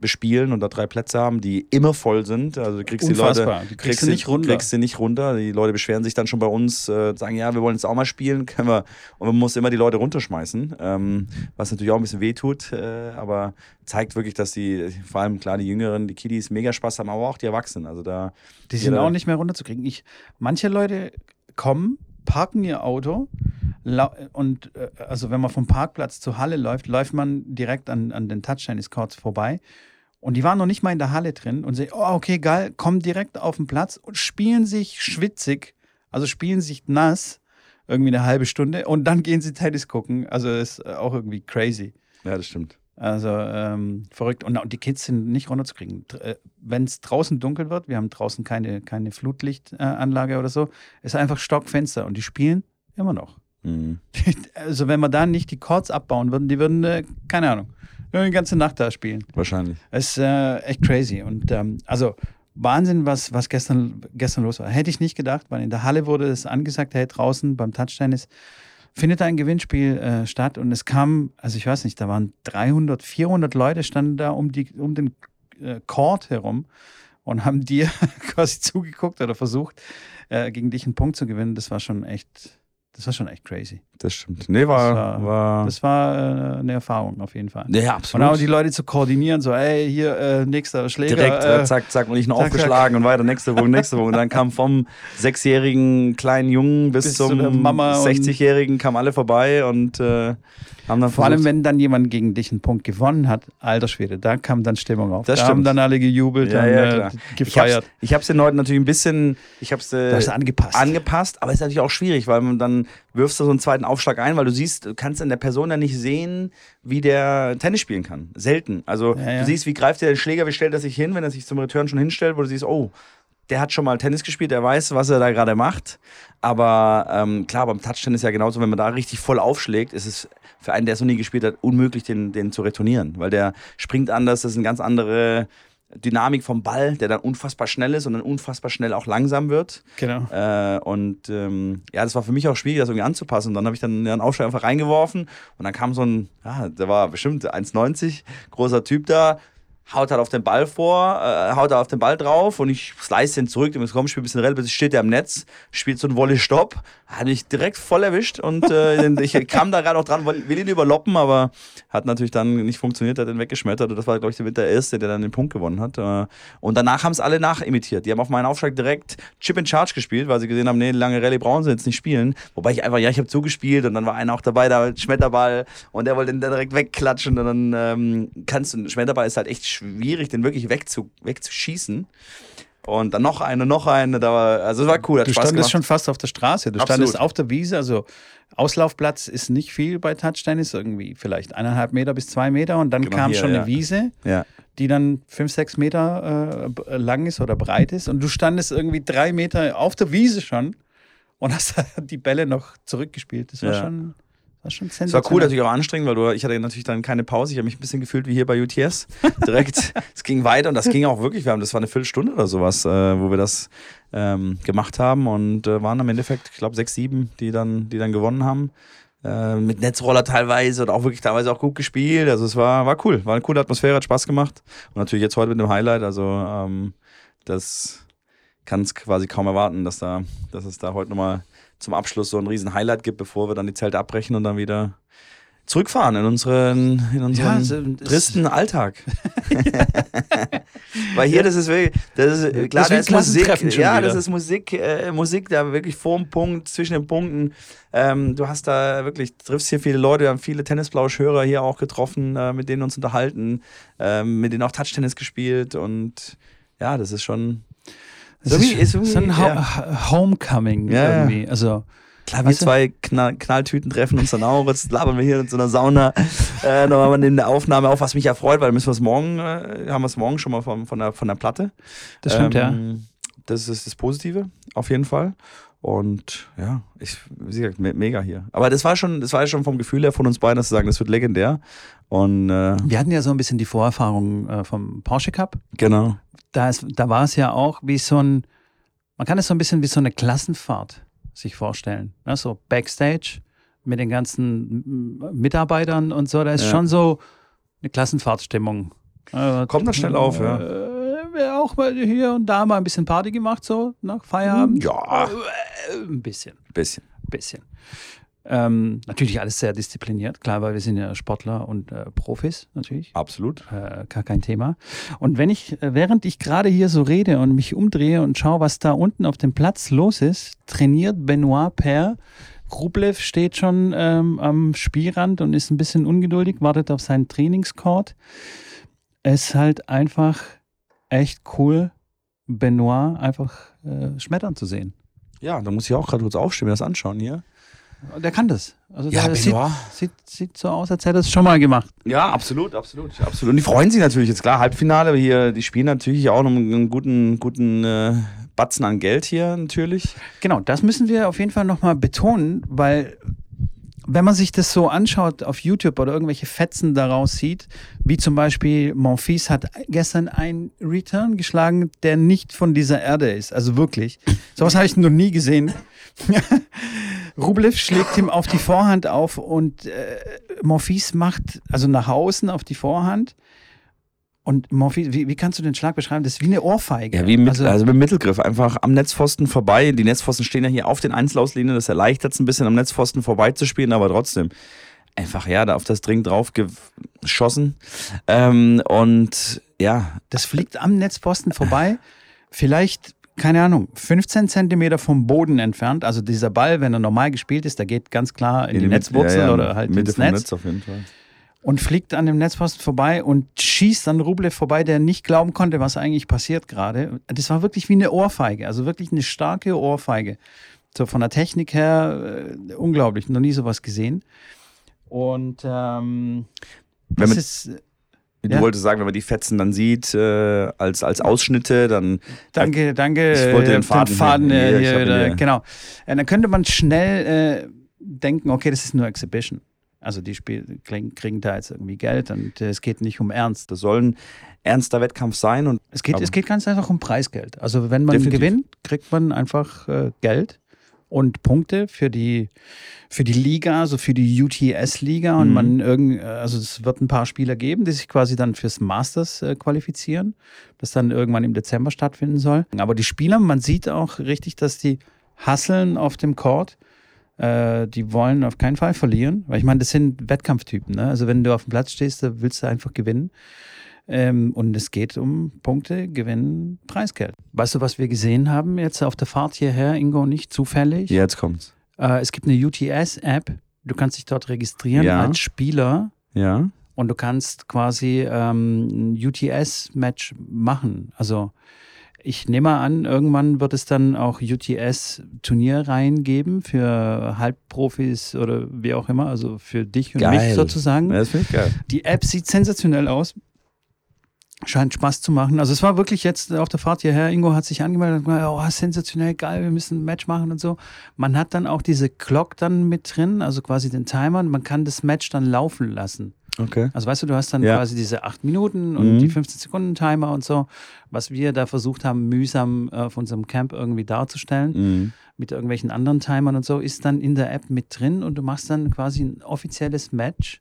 bespielen und da drei Plätze haben, die immer voll sind. Also du kriegst Unfassbar. die Leute, du kriegst, sie nicht runter. kriegst sie nicht runter. Die Leute beschweren sich dann schon bei uns, äh, sagen, ja, wir wollen jetzt auch mal spielen, können wir. Und man muss immer die Leute runterschmeißen, ähm, was natürlich auch ein bisschen wehtut, äh, aber zeigt wirklich, dass die, vor allem klar die Jüngeren, die Kiddies mega Spaß haben, aber auch die Erwachsenen. Also da. Die sind auch nicht mehr runterzukriegen. Ich, manche Leute kommen, parken ihr Auto und äh, also wenn man vom Parkplatz zur Halle läuft, läuft man direkt an, an den Touch-Tennis-Courts vorbei. Und die waren noch nicht mal in der Halle drin und sagen, oh, okay, geil, kommen direkt auf den Platz und spielen sich schwitzig, also spielen sich nass, irgendwie eine halbe Stunde und dann gehen sie Tennis gucken. Also ist auch irgendwie crazy. Ja, das stimmt. Also ähm, verrückt. Und, und, die Kids sind nicht runterzukriegen. Äh, Wenn es draußen dunkel wird, wir haben draußen keine, keine Flutlichtanlage oder so, ist einfach Stockfenster und die spielen immer noch. Mhm. Also wenn wir da nicht die Chords abbauen würden, die würden, äh, keine Ahnung, die ganze Nacht da spielen. Wahrscheinlich. Es ist äh, echt crazy. Und ähm, also Wahnsinn, was, was gestern, gestern los war. Hätte ich nicht gedacht, weil in der Halle wurde es angesagt, hey, draußen beim Touchdown ist findet ein Gewinnspiel äh, statt und es kam, also ich weiß nicht, da waren 300, 400 Leute standen da um, die, um den äh, Court herum und haben dir quasi zugeguckt oder versucht, äh, gegen dich einen Punkt zu gewinnen. Das war schon echt das war schon echt crazy. Das stimmt. Nee, war. Das war, war, das war äh, eine Erfahrung auf jeden Fall. Ja, absolut. Und auch die Leute zu koordinieren, so, ey, hier, äh, nächster Schläger. Direkt, äh, zack, zack, und nicht nur zack, aufgeschlagen zack. und weiter, nächste Woche, nächste Woche. Und dann kam vom sechsjährigen kleinen Jungen bis, bis zum 60-jährigen, kamen alle vorbei und äh, haben dann Vor allem, wenn dann jemand gegen dich einen Punkt gewonnen hat, alter Schwede, da kam dann Stimmung auf. Das da stimmt. haben dann alle gejubelt ja, und ja, äh, gefeiert. Ich habe es den Leuten natürlich ein bisschen, ich habe es äh, angepasst. angepasst, aber es ist natürlich auch schwierig, weil man dann wirfst du so einen zweiten Aufschlag ein, weil du siehst, du kannst in der Person ja nicht sehen, wie der Tennis spielen kann. Selten. Also ja, ja. du siehst, wie greift der Schläger, wie stellt er sich hin, wenn er sich zum Return schon hinstellt, wo du siehst, oh, der hat schon mal Tennis gespielt, der weiß, was er da gerade macht. Aber ähm, klar, beim Touchtennis ja genauso, wenn man da richtig voll aufschlägt, ist es für einen, der es noch nie gespielt hat, unmöglich, den, den zu retournieren. Weil der springt anders, das ist eine ganz andere Dynamik vom Ball, der dann unfassbar schnell ist und dann unfassbar schnell auch langsam wird. Genau. Äh, und ähm, ja, das war für mich auch schwierig, das irgendwie anzupassen. Und dann habe ich dann einen Aufschlag einfach reingeworfen und dann kam so ein, ja, der war bestimmt 1,90, großer Typ da, haut halt auf den Ball vor, äh, haut auf den Ball drauf und ich slice den zurück, dem komm, spielt ein bisschen relativ, steht der am Netz, spielt so einen Volley-Stopp, hat mich direkt voll erwischt und äh, ich kam da gerade auch dran, will ihn überloppen, aber hat natürlich dann nicht funktioniert, hat den weggeschmettert und das war, glaube ich, der Erste, der dann den Punkt gewonnen hat. Äh, und danach haben es alle nachimitiert. Die haben auf meinen Aufschlag direkt Chip in Charge gespielt, weil sie gesehen haben, nee, lange Rallye brauchen sie jetzt nicht spielen. Wobei ich einfach, ja, ich habe zugespielt und dann war einer auch dabei, da Schmetterball und der wollte den direkt wegklatschen und dann ähm, kannst du, Schmetterball ist halt echt schwierig, den wirklich wegzu, wegzuschießen. Und dann noch eine, noch eine. Da war, also es war cool. Hat du Spaß standest gemacht. schon fast auf der Straße. Du Absolut. standest auf der Wiese. Also Auslaufplatz ist nicht viel bei Touchtennis. Irgendwie vielleicht eineinhalb Meter bis zwei Meter. Und dann genau kam hier, schon ja. eine Wiese, ja. die dann fünf, sechs Meter äh, lang ist oder breit ist. Und du standest irgendwie drei Meter auf der Wiese schon und hast die Bälle noch zurückgespielt. Das war ja. schon. War schon Es war cool, natürlich auch anstrengend, weil du, ich hatte natürlich dann keine Pause. Ich habe mich ein bisschen gefühlt wie hier bei UTS. Direkt, es ging weiter und das ging auch wirklich. Wir haben, das war eine Viertelstunde oder sowas, äh, wo wir das ähm, gemacht haben und äh, waren am Endeffekt, ich glaube, sechs, sieben, die dann, die dann gewonnen haben. Äh, mit Netzroller teilweise und auch wirklich teilweise auch gut gespielt. Also es war, war cool, war eine coole Atmosphäre, hat Spaß gemacht. Und natürlich jetzt heute mit dem Highlight, also ähm, das kann es quasi kaum erwarten, dass da, dass es da heute nochmal zum Abschluss so ein riesen Highlight gibt, bevor wir dann die Zelte abbrechen und dann wieder zurückfahren in unseren, in unseren ja, tristen Alltag. Weil hier, das ist wirklich, das ist, klar, das ist Musik, ja, wieder. das ist Musik, äh, Musik, da wirklich vorm Punkt, zwischen den Punkten. Ähm, du hast da wirklich, triffst hier viele Leute, wir haben viele Tennisblausch-Hörer hier auch getroffen, äh, mit denen uns unterhalten, äh, mit denen auch Touchtennis gespielt und ja, das ist schon, so ist, ist, ist ein ja. Homecoming ja, irgendwie. Also, Klar, wir zwei Knall, Knalltüten treffen uns dann auch. Jetzt labern wir hier in so einer Sauna. Äh, nochmal in der Aufnahme auf, was mich ja freut, weil müssen wir es morgen, äh, haben wir es morgen schon mal von, von, der, von der Platte. Das stimmt, ähm, ja. Das ist das Positive, auf jeden Fall. Und ja, ich, wie gesagt, mega hier. Aber das war schon, das war schon vom Gefühl her von uns beiden, dass wir sagen, das wird legendär. Und, äh, wir hatten ja so ein bisschen die Vorerfahrung äh, vom Porsche Cup. Genau. Da, ist, da war es ja auch wie so ein, man kann es so ein bisschen wie so eine Klassenfahrt sich vorstellen. Ne? So Backstage mit den ganzen Mitarbeitern und so. Da ist ja. schon so eine Klassenfahrtstimmung. Kommt dann schnell auf, ja. Auch mal hier und da mal ein bisschen Party gemacht, so nach Feierabend. Ja. Äh, ein bisschen. Bisschen. Bisschen. Ähm, natürlich alles sehr diszipliniert, klar, weil wir sind ja Sportler und äh, Profis natürlich. Absolut. Äh, gar kein Thema. Und wenn ich, äh, während ich gerade hier so rede und mich umdrehe und schaue, was da unten auf dem Platz los ist, trainiert Benoit Per. Krublev steht schon ähm, am Spielrand und ist ein bisschen ungeduldig, wartet auf seinen Trainingscourt. Es ist halt einfach echt cool, Benoit einfach äh, schmettern zu sehen. Ja, da muss ich auch gerade kurz aufstehen, mir das anschauen hier. Der kann das. Also ja, der sieht, sieht, sieht, so aus, als hätte er es schon mal gemacht. Ja, absolut, absolut, absolut. Und die freuen sich natürlich jetzt klar. Halbfinale hier, die spielen natürlich auch noch einen guten, guten äh, Batzen an Geld hier natürlich. Genau, das müssen wir auf jeden Fall nochmal betonen, weil wenn man sich das so anschaut auf YouTube oder irgendwelche Fetzen daraus sieht, wie zum Beispiel Monfils hat gestern einen Return geschlagen, der nicht von dieser Erde ist. Also wirklich. Sowas habe ich noch nie gesehen. Rublev schlägt ihm auf die Vorhand auf und äh, Monfils macht, also nach außen auf die Vorhand und Morphy, wie, wie, kannst du den Schlag beschreiben? Das ist wie eine Ohrfeige. Ja, wie mit, also, also mit Mittelgriff. Einfach am Netzpfosten vorbei. Die Netzpfosten stehen ja hier auf den Einzelauslinien. Das erleichtert es ein bisschen, am Netzpfosten vorbeizuspielen, aber trotzdem einfach, ja, da auf das Dring drauf geschossen. Ähm, und ja. Das fliegt am Netzpfosten vorbei. Vielleicht, keine Ahnung, 15 Zentimeter vom Boden entfernt. Also dieser Ball, wenn er normal gespielt ist, der geht ganz klar in, in die, die Netzwurzel ja, ja, oder halt Mitte ins Netz. Netz auf jeden Fall und fliegt an dem Netzposten vorbei und schießt an Rublev vorbei, der nicht glauben konnte, was eigentlich passiert gerade. Das war wirklich wie eine Ohrfeige, also wirklich eine starke Ohrfeige. So von der Technik her äh, unglaublich, noch nie sowas gesehen. Und ähm, das ist. Du ja? wolltest sagen, wenn man die Fetzen dann sieht, äh, als, als Ausschnitte, dann. Danke, danke. Ich wollte den Faden, den Faden hier, hier, hier, hier. Genau. Dann könnte man schnell äh, denken, okay, das ist nur Exhibition. Also die Spiel kriegen da jetzt irgendwie Geld und es geht nicht um Ernst. Das soll ein ernster Wettkampf sein. Und es, geht, es geht ganz einfach um Preisgeld. Also wenn man definitiv. gewinnt, kriegt man einfach äh, Geld und Punkte für die, für die Liga, also für die UTS-Liga. Und mhm. man irgend, also es wird ein paar Spieler geben, die sich quasi dann fürs Masters äh, qualifizieren, das dann irgendwann im Dezember stattfinden soll. Aber die Spieler, man sieht auch richtig, dass die hasseln auf dem Court äh, die wollen auf keinen Fall verlieren, weil ich meine, das sind Wettkampftypen. Ne? Also wenn du auf dem Platz stehst, da willst du einfach gewinnen. Ähm, und es geht um Punkte, Gewinnen, Preisgeld. Weißt du, was wir gesehen haben jetzt auf der Fahrt hierher, Ingo, nicht zufällig? Jetzt kommt's. Äh, es gibt eine UTS-App. Du kannst dich dort registrieren ja. als Spieler. Ja. Und du kannst quasi ähm, ein UTS-Match machen. Also ich nehme an, irgendwann wird es dann auch UTS-Turnierreihen geben für Halbprofis oder wie auch immer, also für dich und geil. mich sozusagen. Ja, das finde ich geil. Die App sieht sensationell aus. Scheint Spaß zu machen. Also es war wirklich jetzt auf der Fahrt hierher, Ingo hat sich angemeldet und gesagt, oh, sensationell geil, wir müssen ein Match machen und so. Man hat dann auch diese Clock dann mit drin, also quasi den Timer, und man kann das Match dann laufen lassen. Okay. Also weißt du, du hast dann ja. quasi diese acht Minuten und mhm. die 15 Sekunden Timer und so, was wir da versucht haben, mühsam äh, auf unserem Camp irgendwie darzustellen, mhm. mit irgendwelchen anderen Timern und so, ist dann in der App mit drin und du machst dann quasi ein offizielles Match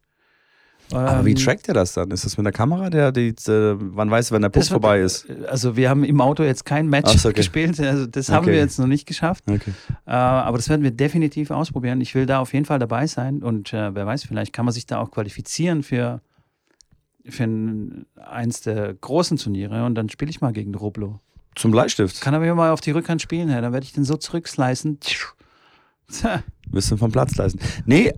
aber wie ähm, trackt er das dann? Ist das mit der Kamera, der die, äh, wann weiß, wenn der Puck vorbei ist? Also wir haben im Auto jetzt kein Match so, okay. gespielt, also das haben wir jetzt noch nicht geschafft. Okay. Äh, aber das werden wir definitiv ausprobieren. Ich will da auf jeden Fall dabei sein und äh, wer weiß, vielleicht kann man sich da auch qualifizieren für, für ein, eins der großen Turniere und dann spiele ich mal gegen Roblo. Zum Bleistift? Kann aber mal auf die Rückhand spielen, ja. dann werde ich den so zurückslicen. Müssen vom Platz leisten. Nee,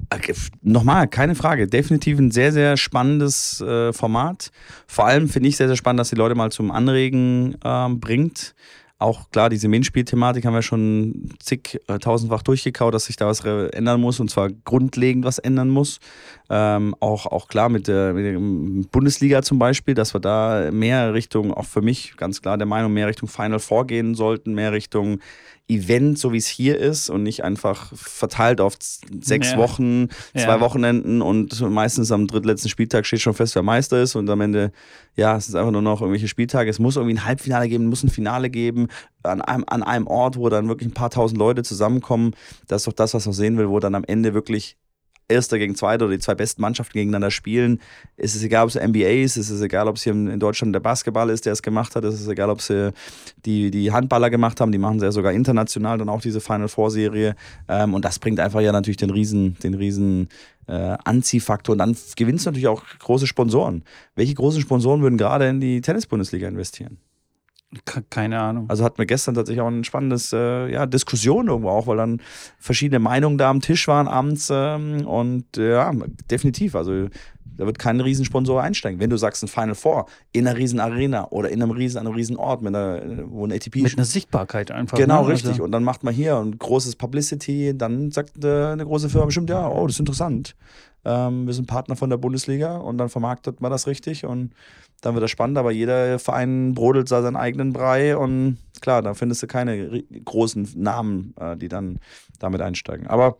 nochmal, keine Frage. Definitiv ein sehr, sehr spannendes äh, Format. Vor allem finde ich sehr, sehr spannend, dass die Leute mal zum Anregen ähm, bringt. Auch klar, diese Minspiel-Thematik haben wir schon zig, äh, tausendfach durchgekaut, dass sich da was ändern muss und zwar grundlegend was ändern muss. Ähm, auch, auch klar mit der, mit der, Bundesliga zum Beispiel, dass wir da mehr Richtung, auch für mich ganz klar der Meinung, mehr Richtung Final vorgehen sollten, mehr Richtung Event, so wie es hier ist und nicht einfach verteilt auf sechs ja. Wochen, zwei ja. Wochenenden und meistens am drittletzten Spieltag steht schon fest, wer Meister ist und am Ende, ja, es ist einfach nur noch irgendwelche Spieltage. Es muss irgendwie ein Halbfinale geben, muss ein Finale geben an einem, an einem Ort, wo dann wirklich ein paar tausend Leute zusammenkommen. Das ist doch das, was man sehen will, wo dann am Ende wirklich Erster gegen Zweiter oder die zwei besten Mannschaften gegeneinander spielen. Es ist egal, ob es NBA ist, es ist egal, ob es hier in Deutschland der Basketball ist, der es gemacht hat, es ist egal, ob es die, die Handballer gemacht haben, die machen es ja sogar international dann auch diese Final Four Serie. Ähm, und das bringt einfach ja natürlich den riesen, den riesen äh, Anziehfaktor. Und dann gewinnst du natürlich auch große Sponsoren. Welche großen Sponsoren würden gerade in die Tennis-Bundesliga investieren? Keine Ahnung. Also hatten wir gestern tatsächlich auch ein spannendes äh, ja, Diskussion irgendwo auch, weil dann verschiedene Meinungen da am Tisch waren abends ähm, und ja, definitiv. Also Da wird kein Riesensponsor einsteigen. Wenn du sagst, ein Final Four in einer riesen Arena oder in einem riesen, einem riesen Ort, mit einer, wo ein ATP Mit einer Sichtbarkeit einfach. Genau, ne? richtig. Also, Und dann macht man hier ein großes Publicity, dann sagt äh, eine große Firma bestimmt, ja, oh, das ist interessant. Ähm, wir sind Partner von der Bundesliga und dann vermarktet man das richtig und dann wird das spannend, aber jeder Verein brodelt da seinen eigenen Brei und klar, da findest du keine großen Namen, äh, die dann damit einsteigen. Aber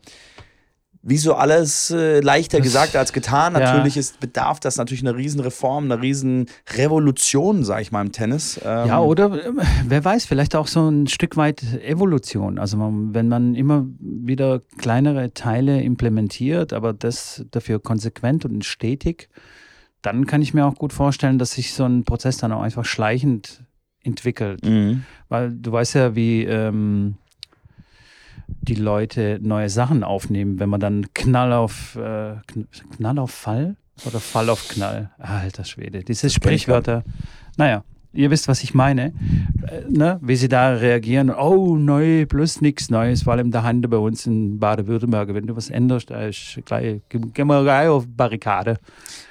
wie so alles äh, leichter gesagt als getan. Ja. Natürlich ist, bedarf das natürlich einer riesen Reform, einer riesen Revolution, sag ich mal, im Tennis. Ähm, Ja, oder äh, wer weiß, vielleicht auch so ein Stück weit Evolution. Also man, wenn man immer wieder kleinere Teile implementiert, aber das dafür konsequent und stetig, dann kann ich mir auch gut vorstellen, dass sich so ein Prozess dann auch einfach schleichend entwickelt. Mhm. Weil du weißt ja, wie ähm, die Leute neue Sachen aufnehmen, wenn man dann Knall auf äh, Kn- Knall auf Fall oder Fall auf Knall. Alter Schwede, diese Sprichwörter. Naja, ihr wisst, was ich meine. Äh, ne? Wie sie da reagieren. Oh, neu, bloß nichts Neues. Vor allem da Hand bei uns in Baden-Württemberg. Wenn du was änderst, da ist gleich, gehen wir gleich auf Barrikade.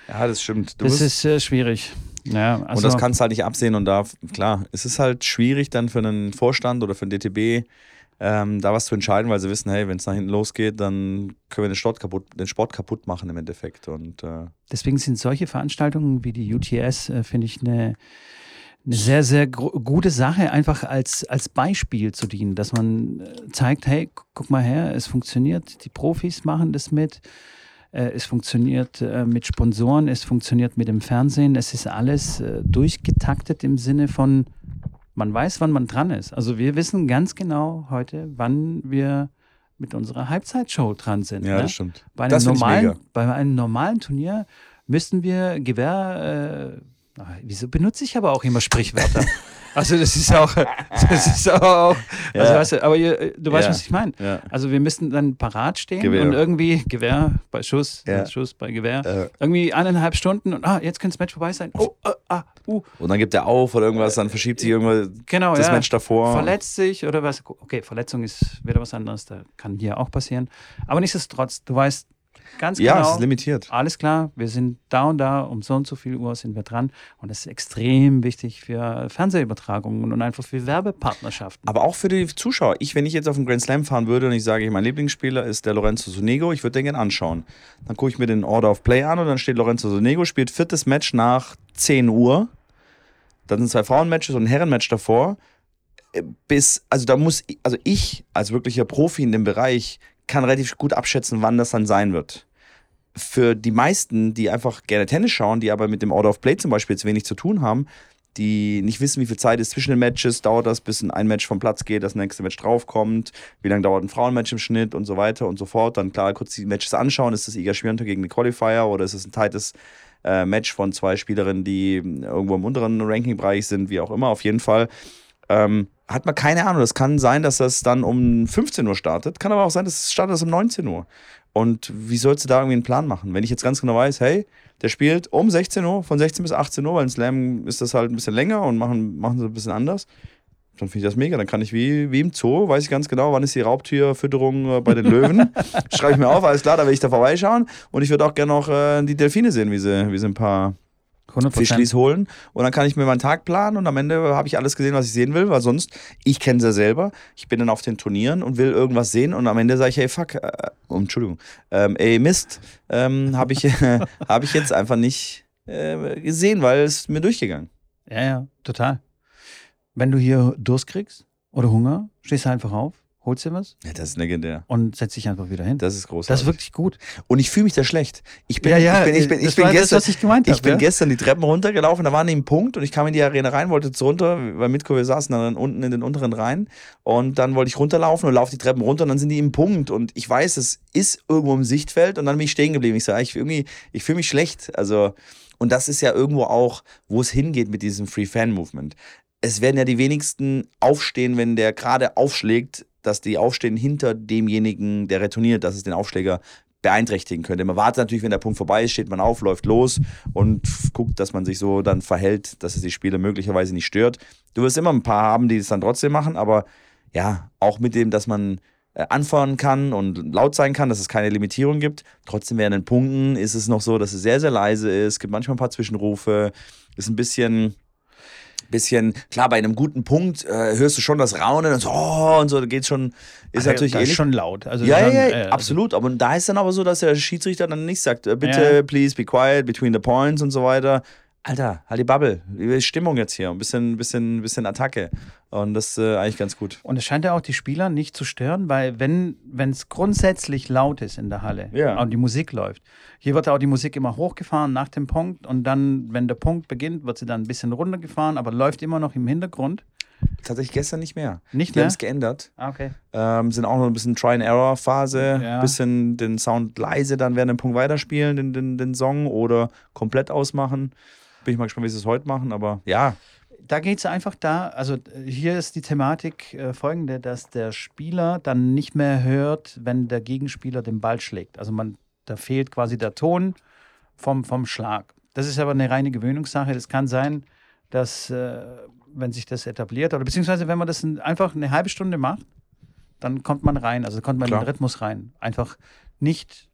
Ja, das stimmt. Du das ist äh, schwierig. Ja, also, und das kannst du halt nicht absehen und da, klar, es ist halt schwierig dann für einen Vorstand oder für einen DTB ähm, da was zu entscheiden, weil sie wissen, hey, wenn es nach hinten losgeht, dann können wir den Sport kaputt, den Sport kaputt machen im Endeffekt. Und äh, Deswegen sind solche Veranstaltungen wie die UTS, äh, finde ich, eine, eine sehr, sehr gute Sache, einfach als, als Beispiel zu dienen, dass man äh, zeigt, hey, gu- guck mal her, es funktioniert, die Profis machen das mit, äh, es funktioniert äh, mit Sponsoren, es funktioniert mit dem Fernsehen, es ist alles äh, durchgetaktet im Sinne von, man weiß, wann man dran ist. Also wir wissen ganz genau heute, wann wir mit unserer Halbzeitshow dran sind. ja, ne? das stimmt. Bei einem, Das normalen, bei einem normalen Turnier müssten wir Gewehr. Äh, ah, wieso benutze ich aber auch immer Sprichwörter? also, das ist auch. Das ist auch. Also, Ja. weißt du, aber ihr, du weißt, Ja. was ich meine. Ja. Also, wir müssten dann parat stehen Gewehr. und irgendwie Gewehr bei Schuss, bei Schuss bei Gewehr. Äh, Irgendwie eineinhalb Stunden und ah, jetzt könnte das Match vorbei sein. Oh, äh, ah, uh. und dann gibt er auf oder irgendwas, dann verschiebt sich irgendwas Genau, das. Match davor. Verletzt sich oder was. Okay, Verletzung ist wieder was anderes, da kann hier auch passieren. Aber nichtsdestotrotz, du weißt ganz ja, genau. es ist limitiert. alles klar, wir sind da und da, um so und so viel Uhr sind wir dran. Und das ist extrem wichtig für Fernsehübertragungen und einfach für Werbepartnerschaften. Aber auch für die Zuschauer. Ich, wenn ich jetzt auf den Grand Slam fahren würde und ich sage, mein Lieblingsspieler ist der Lorenzo Sonego, ich würde den gerne anschauen. Dann gucke ich mir den Order of Play an und dann steht Lorenzo Sonego, spielt viertes Match nach 10 Uhr. Dann sind zwei Frauenmatches und ein Herrenmatch davor. Äh, Bis, also da muss, also ich als wirklicher Profi in dem Bereich kann relativ gut abschätzen, wann das dann sein wird. Für die meisten, die einfach gerne Tennis schauen, die aber mit dem Order of Play zum Beispiel jetzt wenig zu tun haben, die nicht wissen, wie viel Zeit ist zwischen den Matches, dauert das, bis ein Match vom Platz geht, das nächste Match draufkommt, wie lange dauert ein Frauenmatch im Schnitt und so weiter und so fort. Dann klar kurz die Matches anschauen, ist das Iga Świątek gegen den Qualifier oder ist es ein tightes äh, Match von zwei Spielerinnen, die irgendwo im unteren Ranking-Bereich sind, wie auch immer, auf jeden Fall. Ähm, hat man keine Ahnung. Das kann sein, dass das dann um 15 Uhr startet. Kann aber auch sein, dass es startet das um 19 Uhr. Und wie sollst du da irgendwie einen Plan machen? Wenn ich jetzt ganz genau weiß, hey, der spielt um 16 Uhr, von 16 bis 18 Uhr, weil ein Slam ist das halt ein bisschen länger und machen, machen sie ein bisschen anders. Dann finde ich das mega. Dann kann ich wie, wie im Zoo, weiß ich ganz genau, wann ist die Raubtierfütterung äh, bei den Löwen. Schreibe ich mir auf, alles klar, da will ich da vorbeischauen. Und ich würde auch gerne noch äh, die Delfine sehen, wie sie, wie sie ein paar 100 Fischlis holen und dann kann ich mir meinen Tag planen und am Ende habe ich alles gesehen, was ich sehen will, weil sonst, ich kenne sie ja selber, ich bin dann auf den Turnieren und will irgendwas sehen und am Ende sage ich, hey, fuck, äh, Entschuldigung, ähm, ey, Mist, ähm, habe ich, hab ich jetzt einfach nicht äh, gesehen, weil es mir durchgegangen. Ja, ja, total. Wenn du hier Durst kriegst oder Hunger, stehst du einfach auf, holst dir was Ja, das ist legendär. und setzt dich einfach wieder hin. Das ist großartig. Das ist wirklich gut. und ich fühle mich da schlecht. Ich bin, Ja, ja, ich bin, ich bin, ich das bin war das, gestern, was ich gemeint Ich bin ja? gestern die Treppen runtergelaufen, da war neben Punkt und ich kam in die Arena rein, wollte jetzt runter, weil Mitko, wir saßen dann unten in den unteren Reihen und dann wollte ich runterlaufen und laufe die Treppen runter und dann sind die im Punkt und ich weiß, es ist irgendwo im Sichtfeld und dann bin ich stehen geblieben. Ich sage, ich irgendwie, ich fühle mich schlecht. Also, und das ist ja irgendwo auch, wo es hingeht mit diesem Free Fan Movement. Es werden ja die wenigsten aufstehen, wenn der gerade aufschlägt, dass die aufstehen hinter demjenigen, der retourniert, dass es den Aufschläger beeinträchtigen könnte. Man wartet natürlich, wenn der Punkt vorbei ist, steht man auf, läuft los und guckt, dass man sich so dann verhält, dass es die Spieler möglicherweise nicht stört. Du wirst immer ein paar haben, die es dann trotzdem machen, aber ja, auch mit dem, dass man äh, anfeuern kann und laut sein kann, dass es keine Limitierung gibt. Trotzdem während den Punkten ist es noch so, dass es sehr, sehr leise ist. Gibt manchmal ein paar Zwischenrufe. Ist ein bisschen bisschen, klar, bei einem guten Punkt äh, hörst du schon das Raunen und so, oh, und so, da geht's schon, ist Ah, natürlich das ist ähnlich. schon laut. Also ja, schon, ja, äh, ja, absolut. Aber da ist dann aber so, dass der Schiedsrichter dann nicht sagt, äh, bitte, Ja. please be quiet, between the points und so weiter. Alter, halt die Bubble. Wie ist Stimmung jetzt hier? Ein bisschen, bisschen, bisschen Attacke. Und das ist äh, eigentlich ganz gut. Und es scheint ja auch die Spieler nicht zu stören, weil wenn es grundsätzlich laut ist in der Halle Ja. und die Musik läuft, hier wird auch die Musik immer hochgefahren nach dem Punkt und dann, wenn der Punkt beginnt, wird sie dann ein bisschen runtergefahren, aber läuft immer noch im Hintergrund. Tatsächlich gestern nicht mehr. Nicht Die haben mehr? es geändert. Ah, okay. Ähm, sind auch noch ein bisschen Try-and-Error-Phase. Ja. Bisschen den Sound leise dann während dem Punkt weiterspielen, den, den, den Song, oder komplett ausmachen. Bin ich mal gespannt, wie sie es heute machen, aber ja. Da geht es einfach da, also äh, hier ist die Thematik äh, folgende, dass der Spieler dann nicht mehr hört, wenn der Gegenspieler den Ball schlägt. Also man, da fehlt quasi der Ton vom, vom Schlag. Das ist aber eine reine Gewöhnungssache. Das kann sein, dass, äh, wenn sich das etabliert, oder beziehungsweise wenn man das in, einfach eine halbe Stunde macht, dann kommt man rein, also kommt man in Klar. den Rhythmus rein. Einfach nicht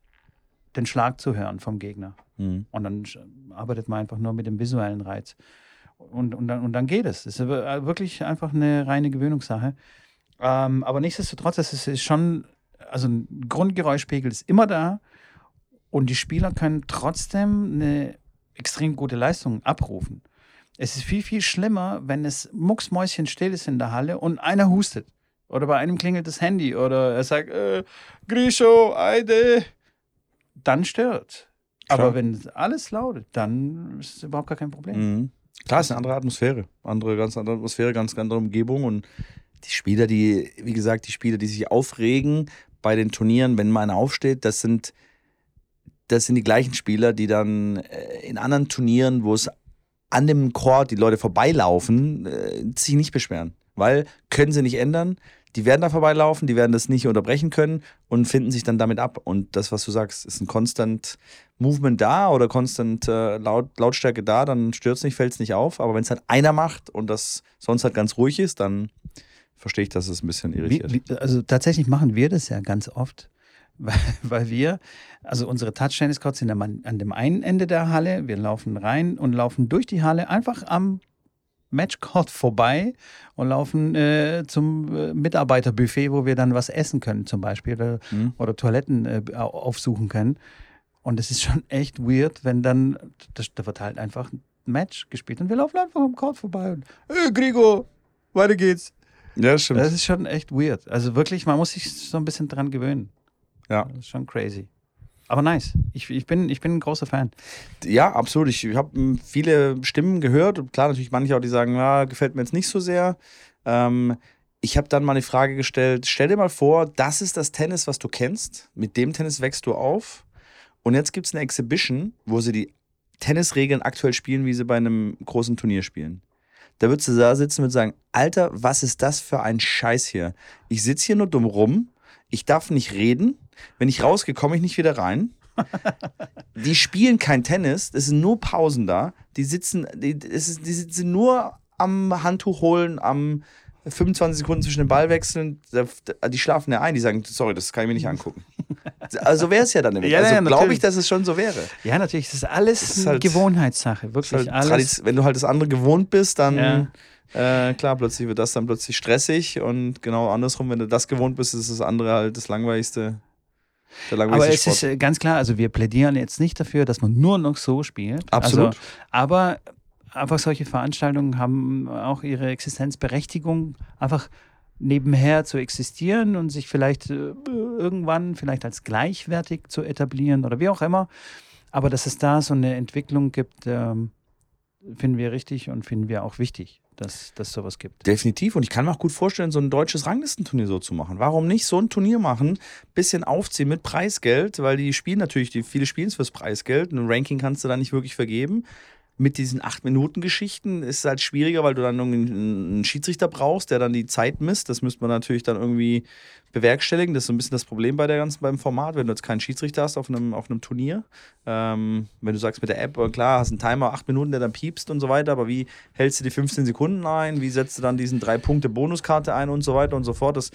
den Schlag zu hören vom Gegner. Mhm. Und dann arbeitet man einfach nur mit dem visuellen Reiz. Und, und, dann, und dann geht es. Es ist aber wirklich einfach eine reine Gewöhnungssache. Ähm, aber nichtsdestotrotz, es ist, schon, also ein Grundgeräuschpegel ist immer da und die Spieler können trotzdem eine extrem gute Leistung abrufen. Es ist viel, viel schlimmer, wenn es mucksmäuschenstill ist in der Halle und einer hustet. Oder bei einem klingelt das Handy oder er sagt, äh, Grisho, Eide. Dann stört. Klar. Aber wenn alles lautet, dann ist es überhaupt gar kein Problem. Mhm. Klar, es ist eine andere Atmosphäre. Andere, ganz andere Atmosphäre, ganz andere Umgebung. Und die Spieler, die, wie gesagt, die Spieler, die sich aufregen bei den Turnieren, wenn mal einer aufsteht, das sind, das sind die gleichen Spieler, die dann äh, in anderen Turnieren, wo es an dem Court die Leute vorbeilaufen, äh, sich nicht beschweren. Weil können sie nicht ändern. Die werden da vorbeilaufen, die werden das nicht unterbrechen können und finden sich dann damit ab. Und das, was du sagst, ist ein konstant Movement da oder konstant äh, Laut, Lautstärke da, dann stört es nicht, fällt es nicht auf. Aber wenn es halt einer macht und das sonst halt ganz ruhig ist, dann verstehe ich, dass es ein bisschen Wie, irritiert. wie, also tatsächlich machen wir das ja ganz oft, weil, weil wir, also unsere Touch-Tennis-Courts sind an dem einen Ende der Halle, wir laufen rein und laufen durch die Halle einfach am Matchcourt vorbei und laufen äh, zum äh, Mitarbeiterbuffet, wo wir dann was essen können zum Beispiel oder, Mhm. oder Toiletten äh, au- aufsuchen können. Und es ist schon echt weird, wenn dann, das, da wird halt einfach ein Match gespielt und wir laufen einfach am Court vorbei und, hey Gregor, weiter geht's. Ja, stimmt. Das ist schon echt weird. Also wirklich, man muss sich so ein bisschen dran gewöhnen. Ja. Das ist schon crazy. Aber nice. Ich, ich, bin, ich bin ein großer Fan. Ja, absolut. Ich habe viele Stimmen gehört klar, natürlich manche auch, die sagen, ja, gefällt mir jetzt nicht so sehr. Ähm, ich habe dann mal eine Frage gestellt, stell dir mal vor, das ist das Tennis, was du kennst, mit dem Tennis wächst du auf und jetzt gibt es eine Exhibition, wo sie die Tennisregeln aktuell spielen, wie sie bei einem großen Turnier spielen. Da würdest du da sitzen und sagen, Alter, was ist das für ein Scheiß hier? Ich sitze hier nur dumm rum, ich darf nicht reden, wenn ich rausgehe, komme ich nicht wieder rein. Die spielen kein Tennis, es sind nur Pausen da. Die sitzen, die, ist, die sitzen nur am Handtuch holen, am 25 Sekunden zwischen den Ball wechseln. Die schlafen ja ein, die sagen, sorry, das kann ich mir nicht angucken. Also wäre es ja dann nämlich. Ja, also ja, glaube ich, dass es schon so wäre. Ja, natürlich. Das ist alles Das ist halt- Gewohnheitssache. Wirklich halt alles. Tradiz- Wenn du halt das andere gewohnt bist, dann Ja. Äh, klar, plötzlich wird das dann plötzlich stressig und genau andersrum, wenn du das gewohnt bist, ist das andere halt das langweiligste. Der Aber langweiligste es Sport. ist äh, ganz klar, also wir plädieren jetzt nicht dafür, dass man nur noch so spielt. Absolut. Also, aber einfach solche Veranstaltungen haben auch ihre Existenzberechtigung, einfach nebenher zu existieren und sich vielleicht äh, irgendwann vielleicht als gleichwertig zu etablieren oder wie auch immer. Aber dass es da so eine Entwicklung gibt, ähm, finden wir richtig und finden wir auch wichtig, dass dass sowas gibt. Definitiv. Und ich kann mir auch gut vorstellen, so ein deutsches Ranglistenturnier so zu machen. Warum nicht so ein Turnier machen, bisschen aufziehen mit Preisgeld, weil die spielen natürlich, die viele spielen es fürs Preisgeld. Ein Ranking kannst du da nicht wirklich vergeben. Mit diesen 8-Minuten-Geschichten ist es halt schwieriger, weil du dann irgendwie einen Schiedsrichter brauchst, der dann die Zeit misst. Das müsste man natürlich dann irgendwie bewerkstelligen. Das ist so ein bisschen das Problem bei der ganzen, beim Format, wenn du jetzt keinen Schiedsrichter hast auf einem, auf einem Turnier. Ähm, wenn du sagst mit der App, äh, klar, hast einen Timer, 8 Minuten, der dann piepst und so weiter, aber wie hältst du die 15 Sekunden ein? Wie setzt du dann diesen drei Punkte Bonuskarte ein und so weiter und so fort? Das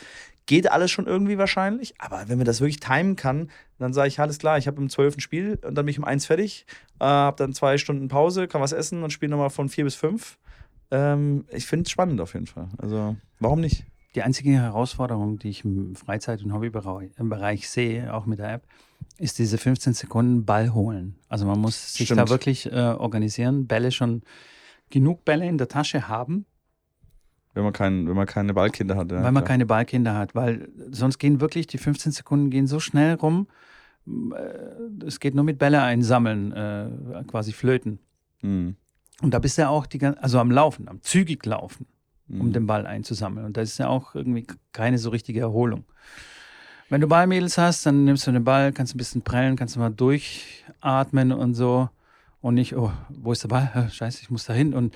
geht alles schon irgendwie wahrscheinlich. Aber wenn man das wirklich timen kann, dann sage ich, alles klar, ich habe im 12. Spiel und dann bin ich um eins fertig, äh, habe dann zwei Stunden Pause, kann was essen und spiele nochmal von vier bis fünf. Ähm, ich finde es spannend auf jeden Fall. Also, warum nicht? Die einzige Herausforderung, die ich im Freizeit- und Hobbybereich sehe, auch mit der App, ist diese 15 Sekunden Ball holen. Also man muss sich Stimmt. da wirklich äh, organisieren, Bälle schon genug Bälle in der Tasche haben. Wenn man, kein, wenn man keine Ballkinder hat. Ja, weil man klar. keine Ballkinder hat, weil sonst gehen wirklich die 15 Sekunden gehen so schnell rum. Äh, es geht nur mit Bälle einsammeln, äh, quasi flöten. Mhm. Und da bist du ja auch die, also am Laufen, am zügig Laufen um mhm. den Ball einzusammeln. Und das ist ja auch irgendwie keine so richtige Erholung. Wenn du Ballmädels hast, dann nimmst du den Ball, kannst ein bisschen prellen, kannst du mal durchatmen und so. Und nicht, oh, wo ist der Ball? Scheiße, ich muss da hin. Und,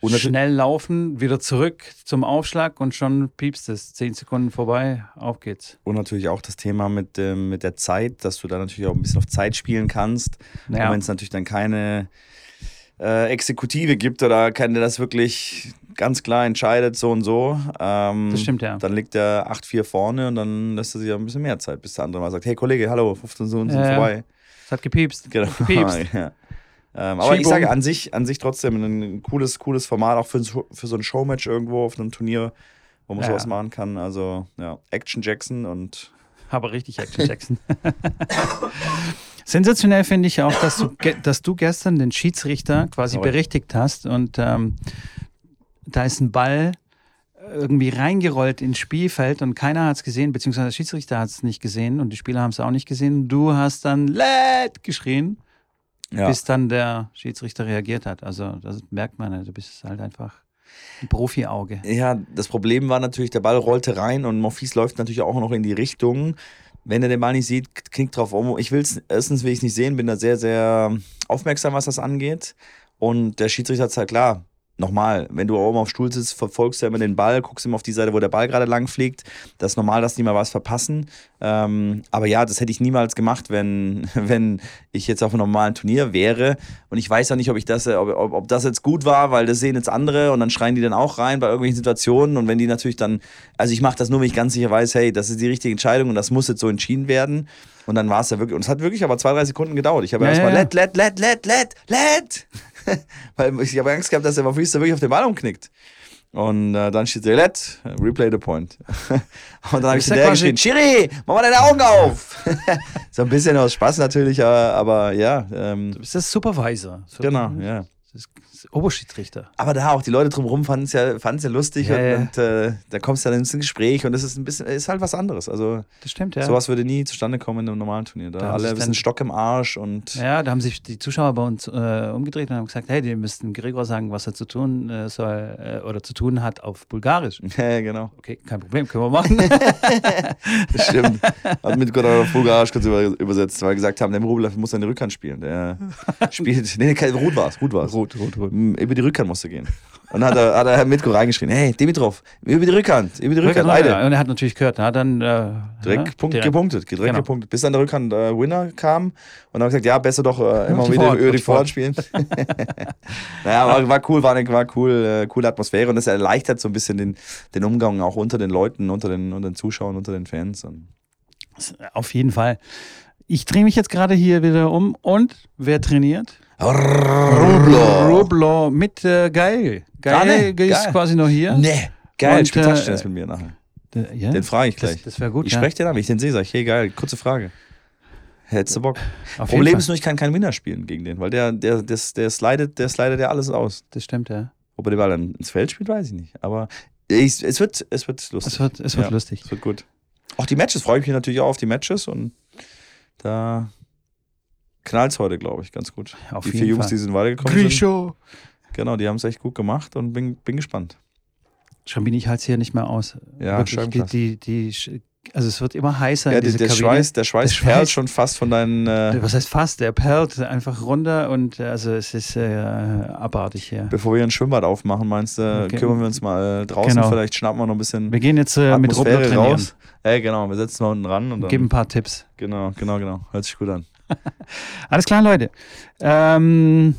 und schnell laufen, wieder zurück zum Aufschlag und schon piepst es. Zehn Sekunden vorbei, auf geht's. Und natürlich auch das Thema mit, ähm, mit der Zeit, dass du da natürlich auch ein bisschen auf Zeit spielen kannst. Naja. Und wenn es natürlich dann keine äh, Exekutive gibt oder kann der das wirklich ganz klar entscheidet, so und so. Ähm, das stimmt, ja. Dann liegt er 8-4 vorne und dann lässt er sich ein bisschen mehr Zeit, bis der andere mal sagt: Hey Kollege, hallo, 15 Sekunden sind ja, vorbei. Es hat gepiepst. Genau. Gepiepst. ja. Ähm, aber ich sage an sich, an sich trotzdem ein cooles, cooles Format, auch für, für so ein Showmatch irgendwo auf einem Turnier, wo man ja. sowas machen kann. Also, ja, Action Jackson und. Aber richtig Action Jackson. Sensationell finde ich auch, dass du, dass du gestern den Schiedsrichter quasi Sorry. berichtigt hast und ähm, da ist ein Ball irgendwie reingerollt ins Spielfeld und keiner hat es gesehen, beziehungsweise der Schiedsrichter hat es nicht gesehen und die Spieler haben es auch nicht gesehen. Du hast dann LED geschrien, ja. bis dann der Schiedsrichter reagiert hat. Also das merkt man, du bist halt einfach ein Profi-Auge. Ja, das Problem war natürlich, der Ball rollte rein und Morphis läuft natürlich auch noch in die Richtung. Wenn er den Ball nicht sieht, knickt drauf um. Ich will es, erstens will ich es nicht sehen, bin da sehr, sehr aufmerksam, was das angeht. Und der Schiedsrichter hat es halt klar, nochmal, wenn du oben auf dem Stuhl sitzt, verfolgst du ja immer den Ball, guckst immer auf die Seite, wo der Ball gerade lang fliegt. Das ist normal, dass die mal was verpassen. Ähm, aber ja, das hätte ich niemals gemacht, wenn, wenn ich jetzt auf einem normalen Turnier wäre. Und ich weiß ja nicht, ob ich das, ob, ob, ob das jetzt gut war, weil das sehen jetzt andere und dann schreien die dann auch rein bei irgendwelchen Situationen. Und wenn die natürlich dann, also ich mache das nur, wenn ich ganz sicher weiß, hey, das ist die richtige Entscheidung und das muss jetzt so entschieden werden. Und dann war es ja wirklich, und es hat wirklich aber zwei, drei Sekunden gedauert. Ich habe ja, erstmal ja. let, let, let, let, let, let. Weil ich habe Angst gehabt, dass der Mafista wirklich auf den Ball umknickt. Und äh, dann steht let, replay the point. und dann habe ich der geschrien, Chiri, mach mal deine Augen auf. so ein bisschen aus Spaß natürlich, aber, aber ja. Ähm, du bist das Supervisor. Genau, ja. Das ist Oberschiedsrichter. Aber da auch die Leute drumherum fanden es ja, ja lustig ja, und, ja. und äh, da kommst du dann ins Gespräch und das ist ein bisschen, ist halt was anderes. Also das stimmt, ja. Sowas würde nie zustande kommen in einem normalen Turnier. Da, da alle ein bisschen Stock im Arsch und. Ja, da haben sich die Zuschauer bei uns äh, umgedreht und haben gesagt, hey, die müssten Gregor sagen, was er zu tun äh, soll äh, oder zu tun hat auf Bulgarisch. Ja, genau. Okay, kein Problem, können wir machen. das stimmt. Hat mit Gott auf Bulgarisch kurz übersetzt, weil wir gesagt haben, der Rublev muss seine Rückhand spielen. Der spielt. Nee, Ruth war es. Ruth war es. Ruth, Ruth, Ruth über die Rückhand musste gehen. Und dann hat er, hat er Herr Mitko reingeschrien, hey, Dimitrov, über die Rückhand, über die Rückhand, Rückhand beide. Und er hat natürlich gehört, hat dann äh, direkt, Punkt, direkt gepunktet, direkt genau. gepunktet. Bis dann der Rückhand äh, Winner kam und dann gesagt, ja, besser doch äh, immer wieder über die Vorhand spielen. naja, war, war cool, war, eine, war cool, äh, coole Atmosphäre und das erleichtert so ein bisschen den, den Umgang auch unter den Leuten, unter den, unter den Zuschauern, unter den Fans. Und Auf jeden Fall. Ich drehe mich jetzt gerade hier wieder um und wer trainiert? Rublo. Rublo mit äh, Geil. Geil ist geil. quasi noch hier. Nee. Geil, spielt äh, mit mir nachher. Ja? Den frage ich gleich. Das, das wäre gut. Ich ja. spreche den an, wenn ich den sehe, sage ich, hey geil, kurze Frage. Hättest du Bock? Auf Problem ist nur, ich kann keinen Winner spielen gegen den, weil der, der, der, der, slidet, der slidet ja alles aus. Das stimmt, ja. Ob er den Ball dann ins Feld spielt, weiß ich nicht. Aber ich, es, wird, es wird lustig. Es wird, es wird ja, lustig. Es wird gut. Auch die Matches, freue ich mich natürlich auch auf die Matches und da knallt es heute, glaube ich, ganz gut. Auf die vier Jungs, Fall. die sind weitergekommen Grisho. sind. Genau, die haben es echt gut gemacht und bin, bin gespannt. Schon bin ich halt hier nicht mehr aus. Ja, Wirklich, die, die, die, also es wird immer heißer. Ja, die, der, Schweiß, der Schweiß der perlt schon fast von deinen. Äh Was heißt fast? Der perlt einfach runter und also es ist äh, abartig hier. Bevor wir ein Schwimmbad aufmachen, meinst du, okay. kümmern wir uns mal draußen, genau. vielleicht schnappen wir noch ein bisschen. Wir gehen jetzt äh, mit Robert raus. Ey, genau, wir setzen mal unten ran und dann, geben ein paar Tipps. Genau, genau, genau. Hört sich gut an. Alles klar, Leute. Ähm,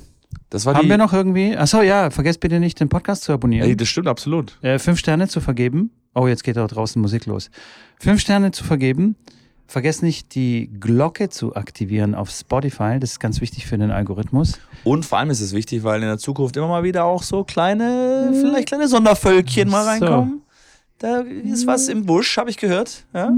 das war haben wir noch irgendwie? Achso, ja, vergesst bitte nicht, den Podcast zu abonnieren. Ey, das stimmt absolut. Äh, fünf Sterne zu vergeben. Oh, jetzt geht auch draußen Musik los. Fünf Sterne zu vergeben. Vergesst nicht, die Glocke zu aktivieren auf Spotify. Das ist ganz wichtig für den Algorithmus. Und vor allem ist es wichtig, weil in der Zukunft immer mal wieder auch so kleine, vielleicht kleine Sondervölkchen mal reinkommen. So. Da ist was im Busch, habe ich gehört. Ja?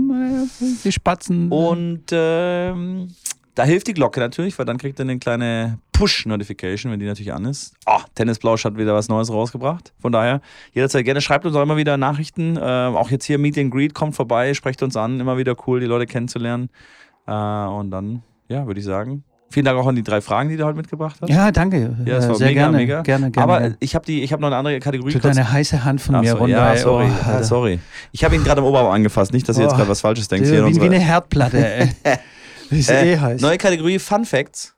Die Spatzen. Und ähm, da hilft die Glocke natürlich, weil dann kriegt ihr eine kleine Push-Notification, wenn die natürlich an ist. Oh, Tennisblausch hat wieder was Neues rausgebracht. Von daher, jederzeit gerne schreibt uns auch immer wieder Nachrichten. Äh, auch jetzt hier Meet and Greet, kommt vorbei, sprecht uns an. Immer wieder cool, die Leute kennenzulernen. Äh, und dann, ja, würde ich sagen, Vielen Dank auch an die drei Fragen, die du heute mitgebracht hast. Ja, danke. Ja, das war Sehr mega, gerne, mega. Gerne, gerne. Aber ich habe hab noch eine andere Kategorie. Tut deine heiße Hand von Ach, mir runter. Ja, sorry. Oh, ja, sorry. Ich habe ihn gerade im Oberarm angefasst. Nicht, dass ihr jetzt oh. gerade was Falsches denkt. Wie, wie eine Herdplatte, ey. Ist äh, eh heiß. Neue Kategorie Fun Facts.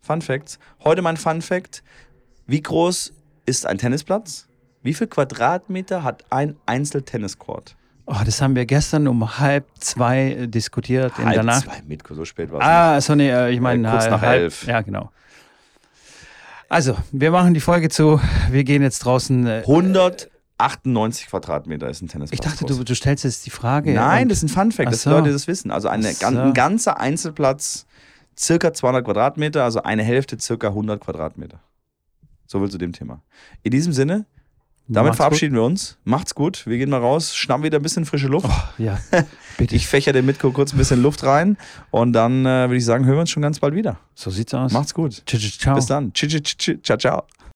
Fun Facts. Heute mein Fun Fact. Wie groß ist ein Tennisplatz? Wie viel Quadratmeter hat ein Einzeltenniscourt? Oh, das haben wir gestern um halb zwei äh, diskutiert. Halb Nacht. zwei, mit, so spät war es Ah, so nee, äh, ich meine kurz nach halb, elf. Ja, genau. Also, wir machen die Folge zu. Wir gehen jetzt draußen. 100 98 Quadratmeter ist ein Tennisplatz. Ich dachte, du, du stellst jetzt die Frage. Nein, das ist ein Funfact, dass so. die Leute das wissen. Also eine, so. ein ganzer Einzelplatz, circa 200 Quadratmeter, also eine Hälfte, circa 100 Quadratmeter. So viel zu dem Thema. In diesem Sinne, damit Macht's verabschieden gut. wir uns. Macht's gut. Wir gehen mal raus, schnappen wieder ein bisschen frische Luft. Oh, ja, bitte. Ich fächer dem Mitko kurz ein bisschen Luft rein und dann äh, würde ich sagen, hören wir uns schon ganz bald wieder. So sieht's aus. Macht's gut. Ciao. Bis dann. Ciao, ciao.